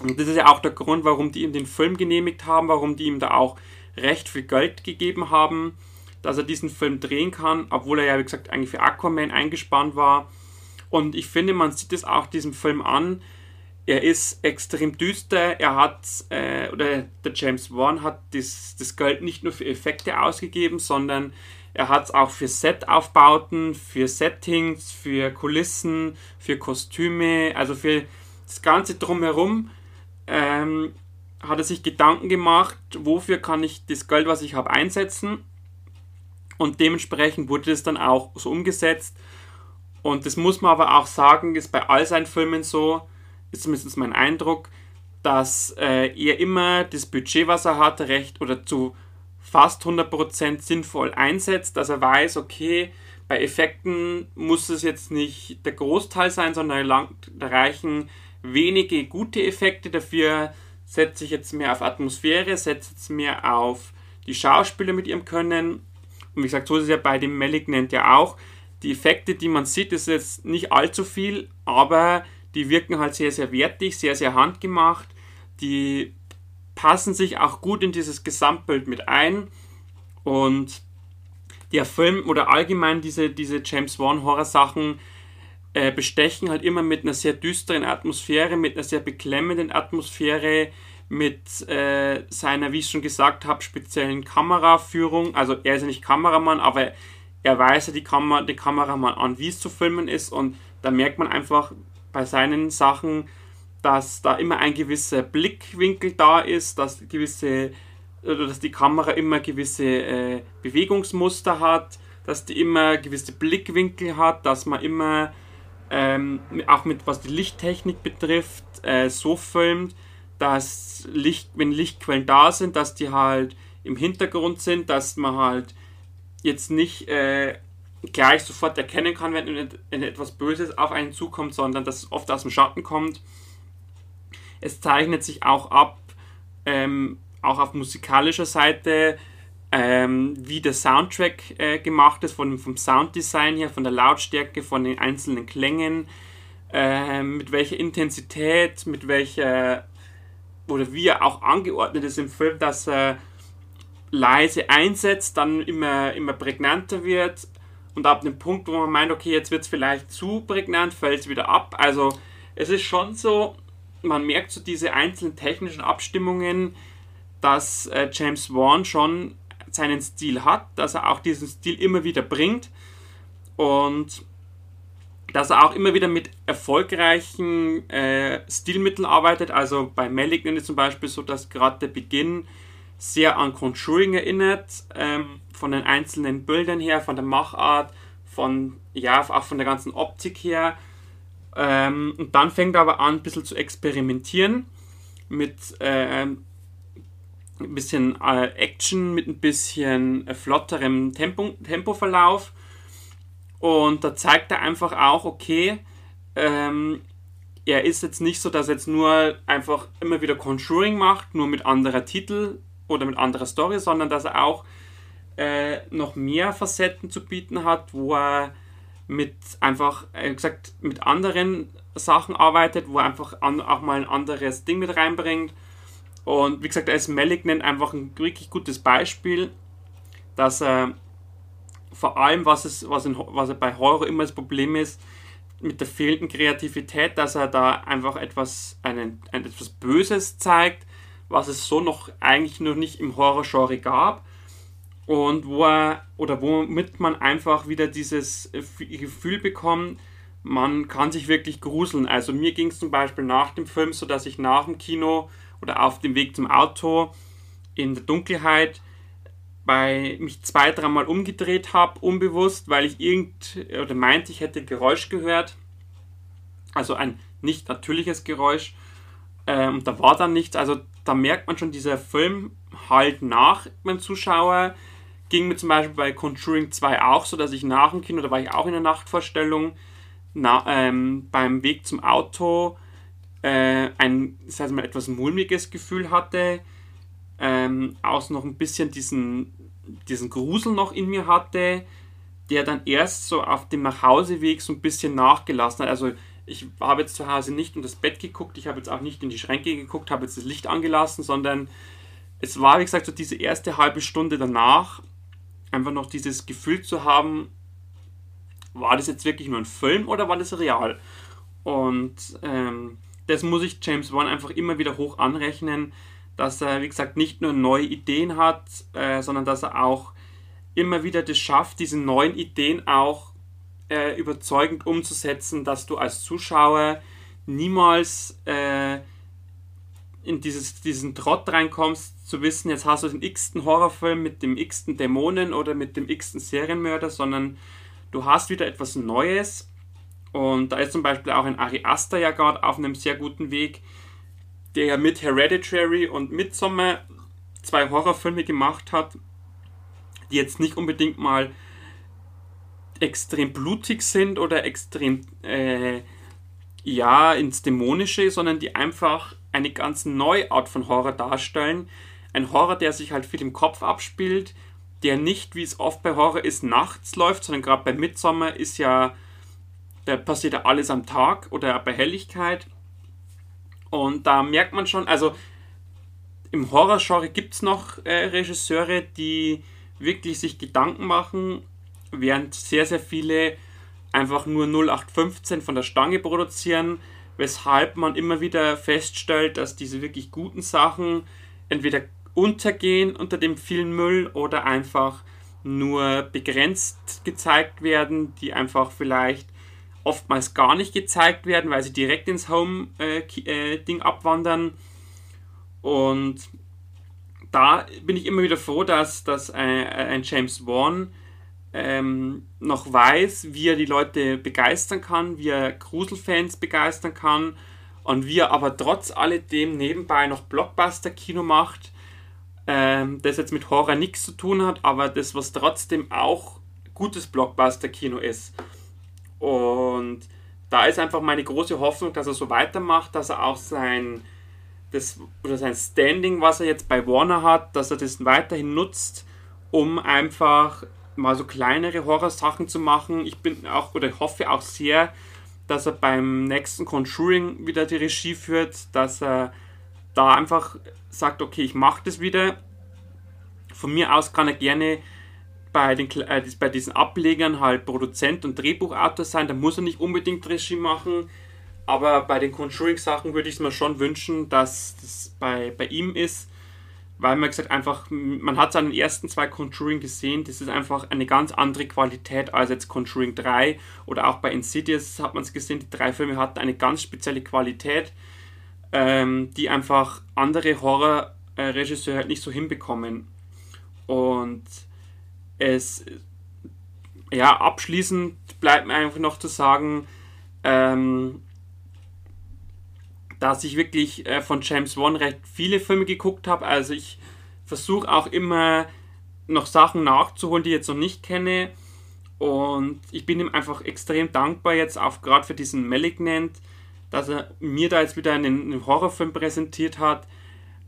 Und das ist ja auch der Grund, warum die ihm den Film genehmigt haben, warum die ihm da auch recht viel Geld gegeben haben, dass er diesen Film drehen kann, obwohl er ja, wie gesagt, eigentlich für Aquaman eingespannt war. Und ich finde, man sieht es auch diesem Film an. Er ist extrem düster. Er hat, äh, oder der James Wan hat das, das Geld nicht nur für Effekte ausgegeben, sondern er hat es auch für Setaufbauten, für Settings, für Kulissen, für Kostüme, also für das Ganze drumherum ähm, hat er sich Gedanken gemacht, wofür kann ich das Geld, was ich habe, einsetzen. Und dementsprechend wurde das dann auch so umgesetzt. Und das muss man aber auch sagen, ist bei all seinen Filmen so, ist zumindest mein Eindruck, dass äh, er immer das Budget, was er hat, recht oder zu fast 100% sinnvoll einsetzt, dass er weiß, okay, bei Effekten muss es jetzt nicht der Großteil sein, sondern da reichen wenige gute Effekte. Dafür setze ich jetzt mehr auf Atmosphäre, setze jetzt mehr auf die Schauspieler mit ihrem Können. Und wie gesagt, so ist es ja bei dem Malignant ja auch. Die Effekte, die man sieht, ist jetzt nicht allzu viel, aber die wirken halt sehr, sehr wertig, sehr, sehr handgemacht. Die passen sich auch gut in dieses Gesamtbild mit ein. Und der Film oder allgemein diese, diese James Wan Horror-Sachen äh, bestechen halt immer mit einer sehr düsteren Atmosphäre, mit einer sehr beklemmenden Atmosphäre, mit äh, seiner, wie ich schon gesagt habe, speziellen Kameraführung. Also er ist ja nicht Kameramann, aber er weiß ja die, Kamera, die Kameramann an, wie es zu filmen ist. Und da merkt man einfach bei seinen Sachen, dass da immer ein gewisser Blickwinkel da ist, dass gewisse oder dass die Kamera immer gewisse äh, Bewegungsmuster hat, dass die immer gewisse Blickwinkel hat, dass man immer ähm, auch mit was die Lichttechnik betrifft äh, so filmt, dass Licht, wenn Lichtquellen da sind, dass die halt im Hintergrund sind, dass man halt jetzt nicht äh, gleich sofort erkennen kann, wenn, etwas Böses auf einen zukommt, sondern dass es oft aus dem Schatten kommt. Es zeichnet sich auch ab, ähm, auch auf musikalischer Seite, ähm, wie der Soundtrack äh, gemacht ist, von, vom Sounddesign her, von der Lautstärke, von den einzelnen Klängen, äh, mit welcher Intensität, mit welcher, oder wie er auch angeordnet ist im Film, dass er leise einsetzt, dann immer, immer prägnanter wird und ab dem Punkt, wo man meint, okay, jetzt wird es vielleicht zu prägnant, fällt es wieder ab. Also es ist schon so, man merkt so diese einzelnen technischen Abstimmungen, dass äh, James Wan schon seinen Stil hat, dass er auch diesen Stil immer wieder bringt und dass er auch immer wieder mit erfolgreichen äh, Stilmitteln arbeitet. Also bei Malignant ist zum Beispiel so, dass gerade der Beginn sehr an Conjuring erinnert, ähm, von den einzelnen Bildern her, von der Machart, von ja auch von der ganzen Optik her. Ähm, und dann fängt er aber an, ein bisschen zu experimentieren mit äh, ein bisschen äh, Action, mit ein bisschen äh, flotterem Tempo, Tempoverlauf. Und da zeigt er einfach auch, okay, ähm, er ist jetzt nicht so, dass er jetzt nur einfach immer wieder Conjuring macht, nur mit anderer Titel oder mit anderer Story, sondern dass er auch äh, noch mehr Facetten zu bieten hat, wo er mit einfach, äh, gesagt, mit anderen Sachen arbeitet, wo er einfach an, auch mal ein anderes Ding mit reinbringt. Und wie gesagt, er ist Malignant einfach ein wirklich gutes Beispiel, dass er vor allem, was, es, was, in, was er bei Horror immer das Problem ist, mit der fehlenden Kreativität, dass er da einfach etwas, einen, ein, etwas Böses zeigt, was es so noch eigentlich noch nicht im Horror-Genre gab und wo er oder womit man einfach wieder dieses Gefühl bekommt, man kann sich wirklich gruseln. Also mir ging es zum Beispiel nach dem Film so, dass ich nach dem Kino oder auf dem Weg zum Auto in der Dunkelheit bei mich zwei, dreimal umgedreht habe, unbewusst, weil ich irgend oder meinte, ich hätte Geräusch gehört. Also ein nicht natürliches Geräusch. Ähm, da war dann nichts. Also da merkt man schon, dieser Film halt nach beim Zuschauer Ging mir zum Beispiel bei Conjuring 2 auch so, dass ich nach dem Kino, da war ich auch in der Nachtvorstellung, na, ähm, beim Weg zum Auto äh, ein, heißt mal, etwas mulmiges Gefühl hatte, ähm, auch noch ein bisschen diesen, diesen Grusel noch in mir hatte, der dann erst so auf dem Nachhauseweg so ein bisschen nachgelassen hat. Also ich habe jetzt zu Hause nicht unter das Bett geguckt, ich habe jetzt auch nicht in die Schränke geguckt, habe jetzt das Licht angelassen, sondern es war, wie gesagt, so diese erste halbe Stunde danach, einfach noch dieses Gefühl zu haben, war das jetzt wirklich nur ein Film oder war das real? Und ähm, das muss ich James Wan einfach immer wieder hoch anrechnen, dass er, wie gesagt, nicht nur neue Ideen hat, äh, sondern dass er auch immer wieder das schafft, diese neuen Ideen auch äh, überzeugend umzusetzen, dass du als Zuschauer niemals äh, in dieses, diesen Trott reinkommst, zu wissen, jetzt hast du den x-ten Horrorfilm mit dem x-ten Dämonen oder mit dem x-ten Serienmörder, sondern du hast wieder etwas Neues. Und da ist zum Beispiel auch ein Ari Aster ja gerade auf einem sehr guten Weg, der ja mit Hereditary und Midsommar zwei Horrorfilme gemacht hat, die jetzt nicht unbedingt mal extrem blutig sind oder extrem äh, ja ins Dämonische, sondern die einfach eine ganz neue Art von Horror darstellen. Ein Horror, der sich halt viel im Kopf abspielt, der nicht, wie es oft bei Horror ist, nachts läuft, sondern gerade bei Midsommer ist ja, da passiert ja alles am Tag oder bei Helligkeit. Und da merkt man schon, also im Horrorgenre gibt es noch äh, Regisseure, die wirklich sich Gedanken machen während sehr, sehr viele einfach nur 0815 von der Stange produzieren, weshalb man immer wieder feststellt, dass diese wirklich guten Sachen entweder untergehen unter dem vielen Müll oder einfach nur begrenzt gezeigt werden, die einfach vielleicht oftmals gar nicht gezeigt werden, weil sie direkt ins Home-Ding äh, äh, abwandern. Und da bin ich immer wieder froh, dass, dass ein, ein James Wan ähm, noch weiß, wie er die Leute begeistern kann, wie er Gruselfans begeistern kann und wie er aber trotz alledem nebenbei noch Blockbuster-Kino macht, ähm, das jetzt mit Horror nichts zu tun hat, aber das, was trotzdem auch gutes Blockbuster-Kino ist. Und da ist einfach meine große Hoffnung, dass er so weitermacht, dass er auch sein, das, oder sein Standing, was er jetzt bei Warner hat, dass er das weiterhin nutzt, um einfach mal so kleinere Horrorsachen zu machen. Ich bin auch oder hoffe auch sehr, dass er beim nächsten Conjuring wieder die Regie führt, dass er da einfach sagt, okay, ich mache das wieder. Von mir aus kann er gerne bei, den, äh, bei diesen Ablegern halt Produzent und Drehbuchautor sein. Da muss er nicht unbedingt Regie machen. Aber bei den Conjuring-Sachen würde ich es mir schon wünschen, dass das bei, bei ihm ist weil man gesagt einfach, man hat den ersten zwei Conjuring gesehen, das ist einfach eine ganz andere Qualität als jetzt Conjuring 3 oder auch bei Insidious hat man es gesehen, die drei Filme hatten eine ganz spezielle Qualität, ähm, die einfach andere Horrorregisseure halt nicht so hinbekommen. Und es, ja, abschließend bleibt mir einfach noch zu sagen, ähm, dass ich wirklich äh, von James Wan recht viele Filme geguckt habe. Also ich versuche auch immer noch Sachen nachzuholen, die ich jetzt noch nicht kenne. Und ich bin ihm einfach extrem dankbar jetzt auch gerade für diesen Malignant, dass er mir da jetzt wieder einen, einen Horrorfilm präsentiert hat,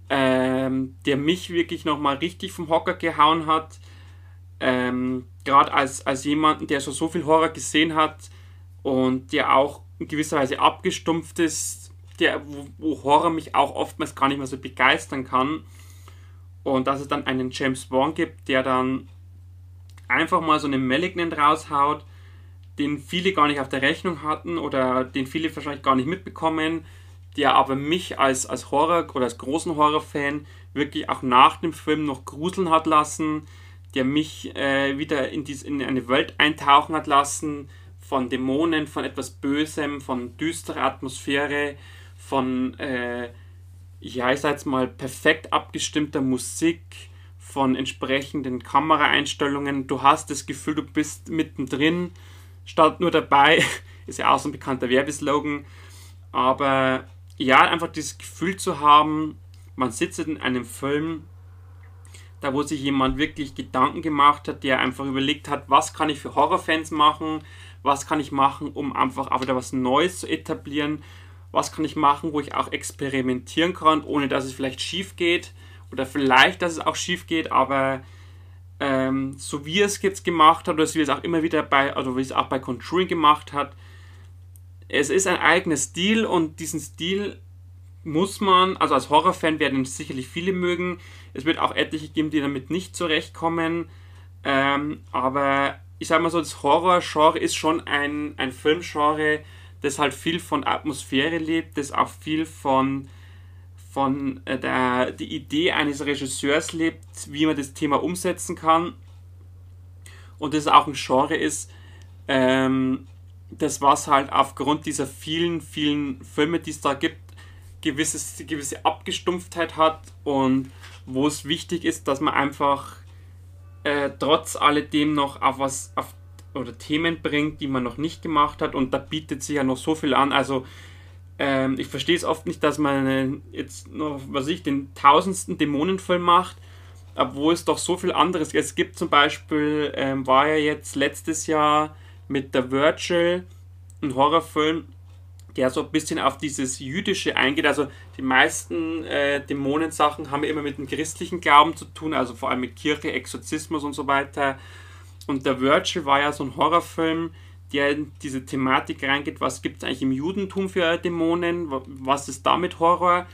ähm, der mich wirklich nochmal richtig vom Hocker gehauen hat. Ähm, gerade als, als jemanden, der schon so viel Horror gesehen hat und der auch in gewisser Weise abgestumpft ist der, wo, wo Horror mich auch oftmals gar nicht mehr so begeistern kann. Und dass es dann einen James Bond gibt, der dann einfach mal so einen Malignant raushaut, den viele gar nicht auf der Rechnung hatten oder den viele wahrscheinlich gar nicht mitbekommen, der aber mich als, als Horror oder als großen Horrorfan wirklich auch nach dem Film noch gruseln hat lassen, der mich äh, wieder in, dies, in eine Welt eintauchen hat lassen, von Dämonen, von etwas Bösem, von düsterer Atmosphäre, von, äh, ja, ich sag jetzt mal, perfekt abgestimmter Musik, von entsprechenden Kameraeinstellungen. Du hast das Gefühl, du bist mittendrin, statt nur dabei. Ist ja auch so ein bekannter Werbeslogan. Aber ja, einfach dieses Gefühl zu haben, man sitzt in einem Film, da wo sich jemand wirklich Gedanken gemacht hat, der einfach überlegt hat, was kann ich für Horrorfans machen, was kann ich machen, um einfach auch wieder was Neues zu etablieren, was kann ich machen, wo ich auch experimentieren kann, ohne dass es vielleicht schief geht oder vielleicht, dass es auch schief geht, aber ähm, so wie es jetzt gemacht hat oder so wie es auch immer wieder bei, also wie es auch bei Conjuring gemacht hat, es ist ein eigener Stil und diesen Stil muss man, also als Horrorfan werden sicherlich viele mögen. Es wird auch etliche geben, die damit nicht zurechtkommen. Ähm, aber ich sag mal so, das Horror-Genre ist schon ein, ein Filmgenre, das halt viel von Atmosphäre lebt, das auch viel von, von äh, der die Idee eines Regisseurs lebt, wie man das Thema umsetzen kann. Und das auch ein Genre ist, ähm, das was halt aufgrund dieser vielen, vielen Filme, die es da gibt, gewisses, gewisse Abgestumpftheit hat und wo es wichtig ist, dass man einfach äh, trotz alledem noch auf was auf, oder Themen bringt, die man noch nicht gemacht hat und da bietet sich ja noch so viel an. Also ähm, ich verstehe es oft nicht, dass man jetzt noch, was ich, den tausendsten Dämonenfilm macht, obwohl es doch so viel anderes gibt. Es gibt zum Beispiel, ähm, war ja jetzt letztes Jahr mit der Virgil ein Horrorfilm, der so ein bisschen auf dieses Jüdische eingeht. Also die meisten äh, Dämonensachen haben immer mit dem christlichen Glauben zu tun, also vor allem mit Kirche, Exorzismus und so weiter. Und der Virgil war ja so ein Horrorfilm, der in diese Thematik reingeht, was gibt es eigentlich im Judentum für Dämonen, was ist damit Horror.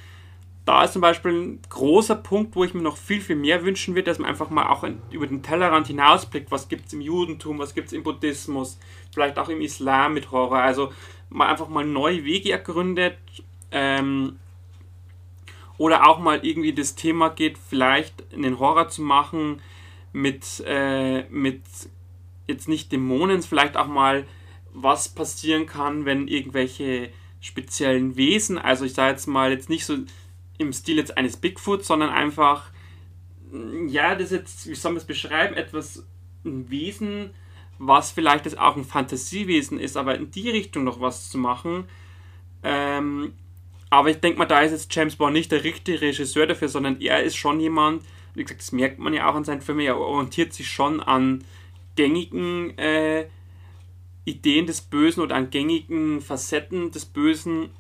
Da ist zum Beispiel ein großer Punkt, wo ich mir noch viel, viel mehr wünschen würde, dass man einfach mal auch über den Tellerrand hinausblickt, was gibt es im Judentum, was gibt es im Buddhismus, vielleicht auch im Islam mit Horror. Also mal einfach mal neue Wege ergründet. Ähm, oder auch mal irgendwie das Thema geht, vielleicht einen Horror zu machen mit, äh, mit jetzt nicht Dämonen, vielleicht auch mal, was passieren kann, wenn irgendwelche speziellen Wesen, also ich sage jetzt mal jetzt nicht so im Stil jetzt eines Bigfoot, sondern einfach, ja, das jetzt, wie soll man es beschreiben, etwas, ein Wesen, was vielleicht jetzt auch ein Fantasiewesen ist, aber in die Richtung noch was zu machen. Ähm, aber ich denke mal, da ist jetzt James Bond nicht der richtige Regisseur dafür, sondern er ist schon jemand, wie gesagt, das merkt man ja auch an seinen Filmen, er orientiert sich schon an gängigen äh, Ideen des Bösen oder an gängigen Facetten des Bösen,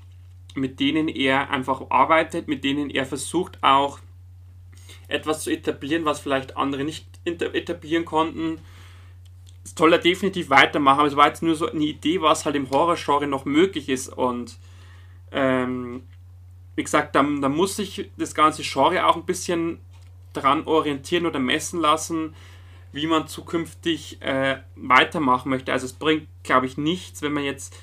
mit denen er einfach arbeitet, mit denen er versucht auch etwas zu etablieren, was vielleicht andere nicht etablieren konnten soll er definitiv weitermachen, aber es war jetzt nur so eine Idee, was halt im Horror-Genre noch möglich ist und ähm, wie gesagt, da, da muss sich das ganze Genre auch ein bisschen dran orientieren oder messen lassen, wie man zukünftig äh, weitermachen möchte. Also es bringt, glaube ich, nichts, wenn man jetzt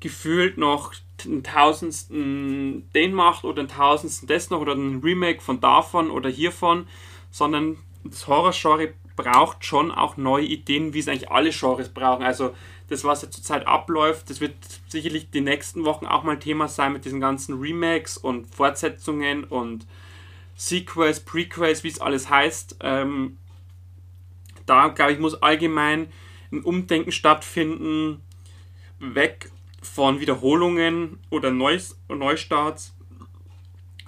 gefühlt noch einen tausendsten den macht oder einen tausendsten des noch oder ein Remake von davon oder hiervon, sondern das Horror-Genre braucht schon auch neue Ideen, wie es eigentlich alle Genres brauchen. Also das, was jetzt zurzeit abläuft, das wird sicherlich die nächsten Wochen auch mal Thema sein mit diesen ganzen Remakes und Fortsetzungen und Sequels, Prequels, wie es alles heißt. Ähm, da, glaube ich, muss allgemein ein Umdenken stattfinden, weg von Wiederholungen oder Neus Neustarts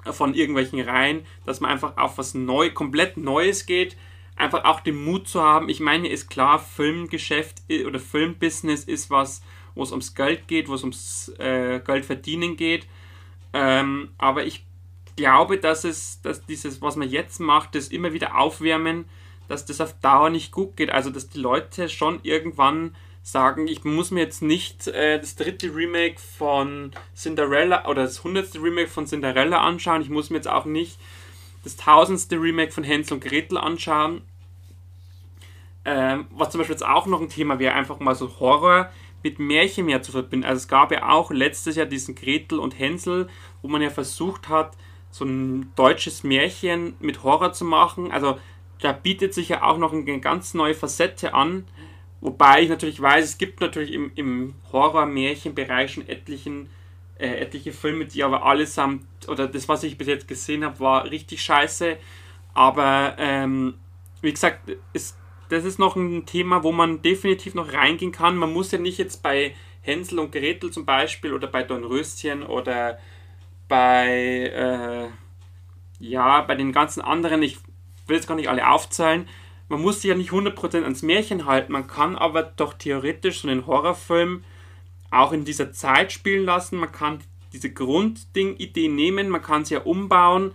von irgendwelchen Reihen, dass man einfach auf was neu, komplett Neues geht, einfach auch den Mut zu haben. Ich meine, ist klar, Filmgeschäft oder Filmbusiness ist was, wo es ums Geld geht, wo es ums äh, Geld verdienen geht. Ähm, aber ich glaube, dass es, dass dieses, was man jetzt macht, das immer wieder aufwärmen, dass das auf Dauer nicht gut geht. Also, dass die Leute schon irgendwann sagen, ich muss mir jetzt nicht äh, das dritte Remake von Cinderella oder das hundertste Remake von Cinderella anschauen. Ich muss mir jetzt auch nicht das tausendste Remake von Hänsel und Gretel anschauen. Ähm, was zum Beispiel jetzt auch noch ein Thema wäre, einfach mal so Horror mit Märchen mehr zu verbinden. Also es gab ja auch letztes Jahr diesen Gretel und Hänsel, wo man ja versucht hat, so ein deutsches Märchen mit Horror zu machen. Also da bietet sich ja auch noch eine ganz neue Facette an. Wobei ich natürlich weiß, es gibt natürlich im, im Horror-Märchen-Bereich schon etlichen, äh, etliche Filme, die aber allesamt, oder das, was ich bis jetzt gesehen habe, war richtig scheiße. Aber ähm, wie gesagt, es das ist noch ein Thema, wo man definitiv noch reingehen kann. Man muss ja nicht jetzt bei Hänsel und Gretel zum Beispiel oder bei Dornröschen oder bei, äh, ja, bei den ganzen anderen, ich will jetzt gar nicht alle aufzählen, man muss sich ja nicht 100% ans Märchen halten, man kann aber doch theoretisch so einen Horrorfilm auch in dieser Zeit spielen lassen, man kann diese Grundidee nehmen, man kann sie ja umbauen.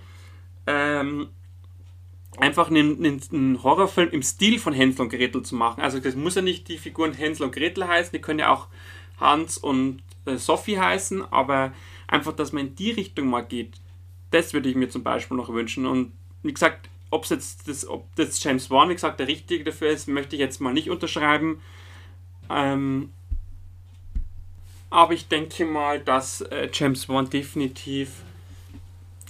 Ähm, einfach einen, einen, Horrorfilm im Stil von Hänsel und Gretel zu machen. Also das muss ja nicht die Figuren Hänsel und Gretel heißen, die können ja auch Hans und äh, Sophie heißen, aber einfach, dass man in die Richtung mal geht, das würde ich mir zum Beispiel noch wünschen. Und wie gesagt, ob jetzt das, ob das James Wan, wie gesagt, der Richtige dafür ist, möchte ich jetzt mal nicht unterschreiben. Ähm, aber ich denke mal, dass äh, James Wan definitiv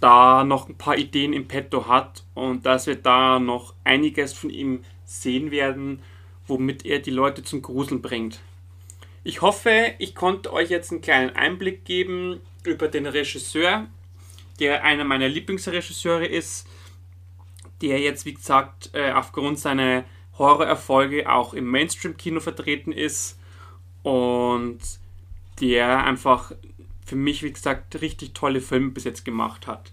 da noch ein paar Ideen im Petto hat und dass wir da noch einiges von ihm sehen werden, womit er die Leute zum Gruseln bringt. Ich hoffe, ich konnte euch jetzt einen kleinen Einblick geben über den Regisseur, der einer meiner Lieblingsregisseure ist, der jetzt, wie gesagt, äh, aufgrund seiner Horrorerfolge auch im Mainstream-Kino vertreten ist und der einfach für mich, wie gesagt, richtig tolle Filme bis jetzt gemacht hat.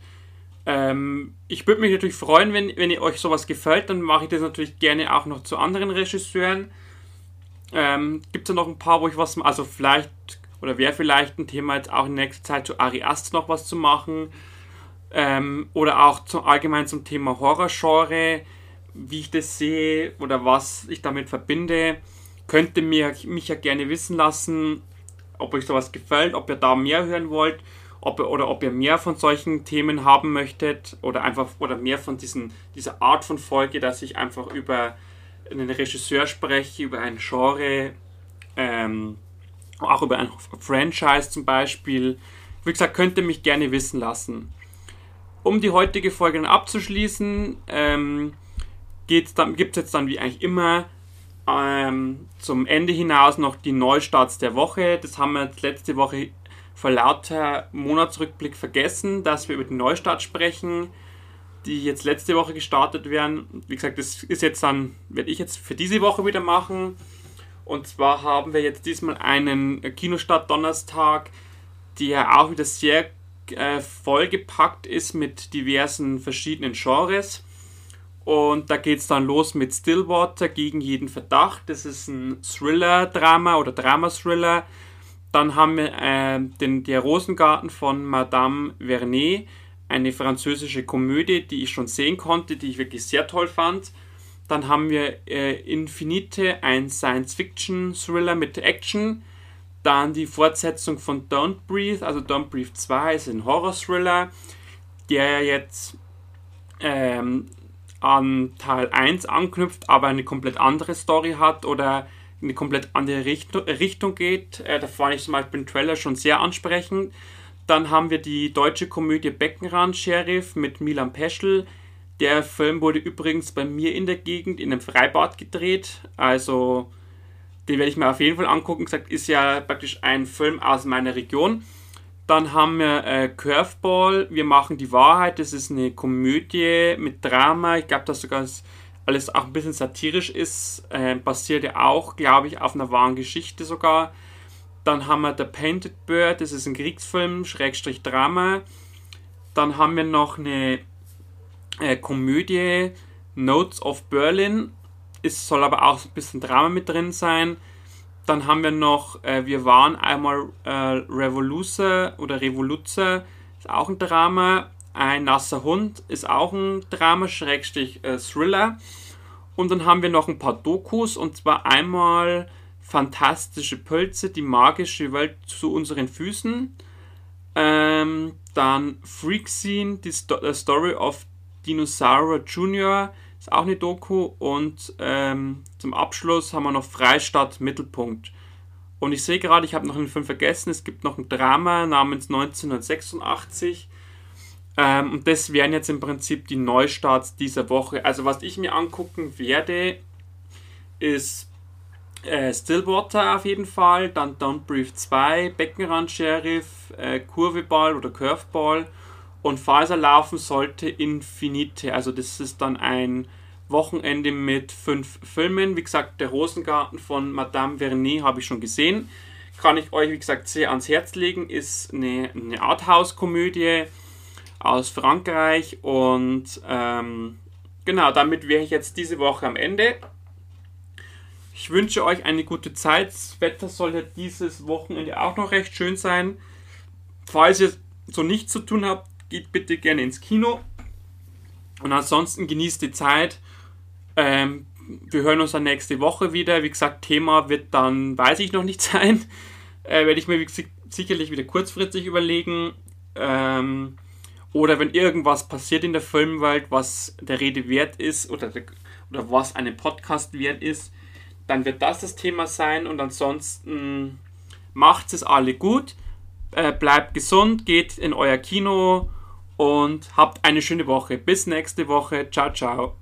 Ähm, ich würde mich natürlich freuen, wenn, wenn ihr euch sowas gefällt, dann mache ich das natürlich gerne auch noch zu anderen Regisseuren. Ähm, Gibt es ja noch ein paar, wo ich was, also vielleicht, oder wäre vielleicht ein Thema jetzt auch in nächster Zeit zu Ari Ast noch was zu machen. Ähm, oder auch zum, allgemein zum Thema Horrorgenre, wie ich das sehe oder was ich damit verbinde. Könnt ihr mir, mich ja gerne wissen lassen ob euch sowas gefällt, ob ihr da mehr hören wollt, ob oder ob ihr mehr von solchen Themen haben möchtet oder einfach oder mehr von diesen, dieser Art von Folge, dass ich einfach über einen Regisseur spreche, über ein Genre, ähm, auch über ein Franchise zum Beispiel. Wie gesagt, könnt ihr mich gerne wissen lassen. Um die heutige Folge dann abzuschließen, ähm, gibt es jetzt dann wie eigentlich immer ähm, zum Ende hinaus noch die Neustarts der Woche. Das haben wir jetzt letzte Woche vor lauter Monatsrückblick vergessen, dass wir über den Neustart sprechen, die jetzt letzte Woche gestartet werden. Wie gesagt, das ist jetzt dann, werde ich jetzt für diese Woche wieder machen. Und zwar haben wir jetzt diesmal einen Kinostart Donnerstag, der auch wieder sehr äh, vollgepackt ist mit diversen verschiedenen Genres. Und da geht es dann los mit Stillwater gegen jeden Verdacht. Das ist ein Thriller-Drama oder Drama-Thriller. Dann haben wir äh, den, der Rosengarten von Madame Vernet, eine französische Komödie, die ich schon sehen konnte, die ich wirklich sehr toll fand. Dann haben wir äh, Infinite, ein Science-Fiction-Thriller mit Action. Dann die Fortsetzung von Don't Breathe, also Don't Breathe 2 ist ein Horror-Thriller, der jetzt ähm, an Teil 1 anknüpft, aber eine komplett andere Story hat oder eine komplett andere Richtung geht. Äh, da fand ich zum Beispiel den Trailer schon sehr ansprechend. Dann haben wir die deutsche Komödie Beckenrand Sheriff mit Milan Peschel. Der Film wurde übrigens bei mir in der Gegend in einem Freibad gedreht. Also den werde ich mir auf jeden Fall angucken. Gesagt, ist ja praktisch ein Film aus meiner Region. Dann haben wir äh, Curveball, wir machen die Wahrheit. Das ist eine Komödie mit Drama. Ich glaube, dass sogar alles auch ein bisschen satirisch ist. Äh, basiert ja auch, glaube ich, auf einer wahren Geschichte sogar. Dann haben wir The Painted Bird, das ist ein Kriegsfilm, Schrägstrich Drama. Dann haben wir noch eine äh, Komödie, Notes of Berlin. Es soll aber auch ein bisschen Drama mit drin sein. Dann haben wir noch, äh, wir waren einmal äh, Revoluce oder Revoluze, ist auch ein Drama. Ein nasser Hund ist auch ein Drama, Schrägstrich äh, Thriller. Und dann haben wir noch ein paar Dokus und zwar einmal Fantastische Pölze, die magische Welt zu unseren Füßen. Ähm, dann Freak Scene, die Sto Story of Dinosaur Jr. Ist auch eine Doku. Und ähm, zum Abschluss haben wir noch Freistadt Mittelpunkt. Und ich sehe gerade, ich habe noch einen Film vergessen. Es gibt noch ein Drama namens 1986. Ähm, und das wären jetzt im Prinzip die Neustarts dieser Woche. Also was ich mir angucken werde, ist äh, Stillwater auf jeden Fall, dann Don't Breathe 2, Beckenrand Sheriff, äh, Kurveball oder Curveball und falls er laufen sollte, Infinite. Also das ist dann ein Wochenende mit fünf Filmen. Wie gesagt, der Rosengarten von Madame Vernet habe ich schon gesehen. Kann ich euch, wie gesagt, sehr ans Herz legen. Ist eine, eine Arthouse-Komödie aus Frankreich. Und ähm, genau, damit wäre ich jetzt diese Woche am Ende. Ich wünsche euch eine gute Zeit. Das Wetter soll ja dieses Wochenende auch noch recht schön sein. Falls ihr so nichts zu tun habt, geht bitte gerne ins Kino. Und ansonsten genießt die Zeit. Ähm, wir hören uns dann nächste Woche wieder. Wie gesagt, Thema wird dann, weiß ich noch nicht sein. äh, werde ich mir sicherlich wieder kurzfristig überlegen. Ähm, oder wenn irgendwas passiert in der Filmwelt, was der Rede wert ist oder, oder was einem Podcast wert ist, dann wird das das Thema sein. Und ansonsten macht es alle gut, äh, bleibt gesund, geht in euer Kino und habt eine schöne Woche. Bis nächste Woche. Ciao, ciao.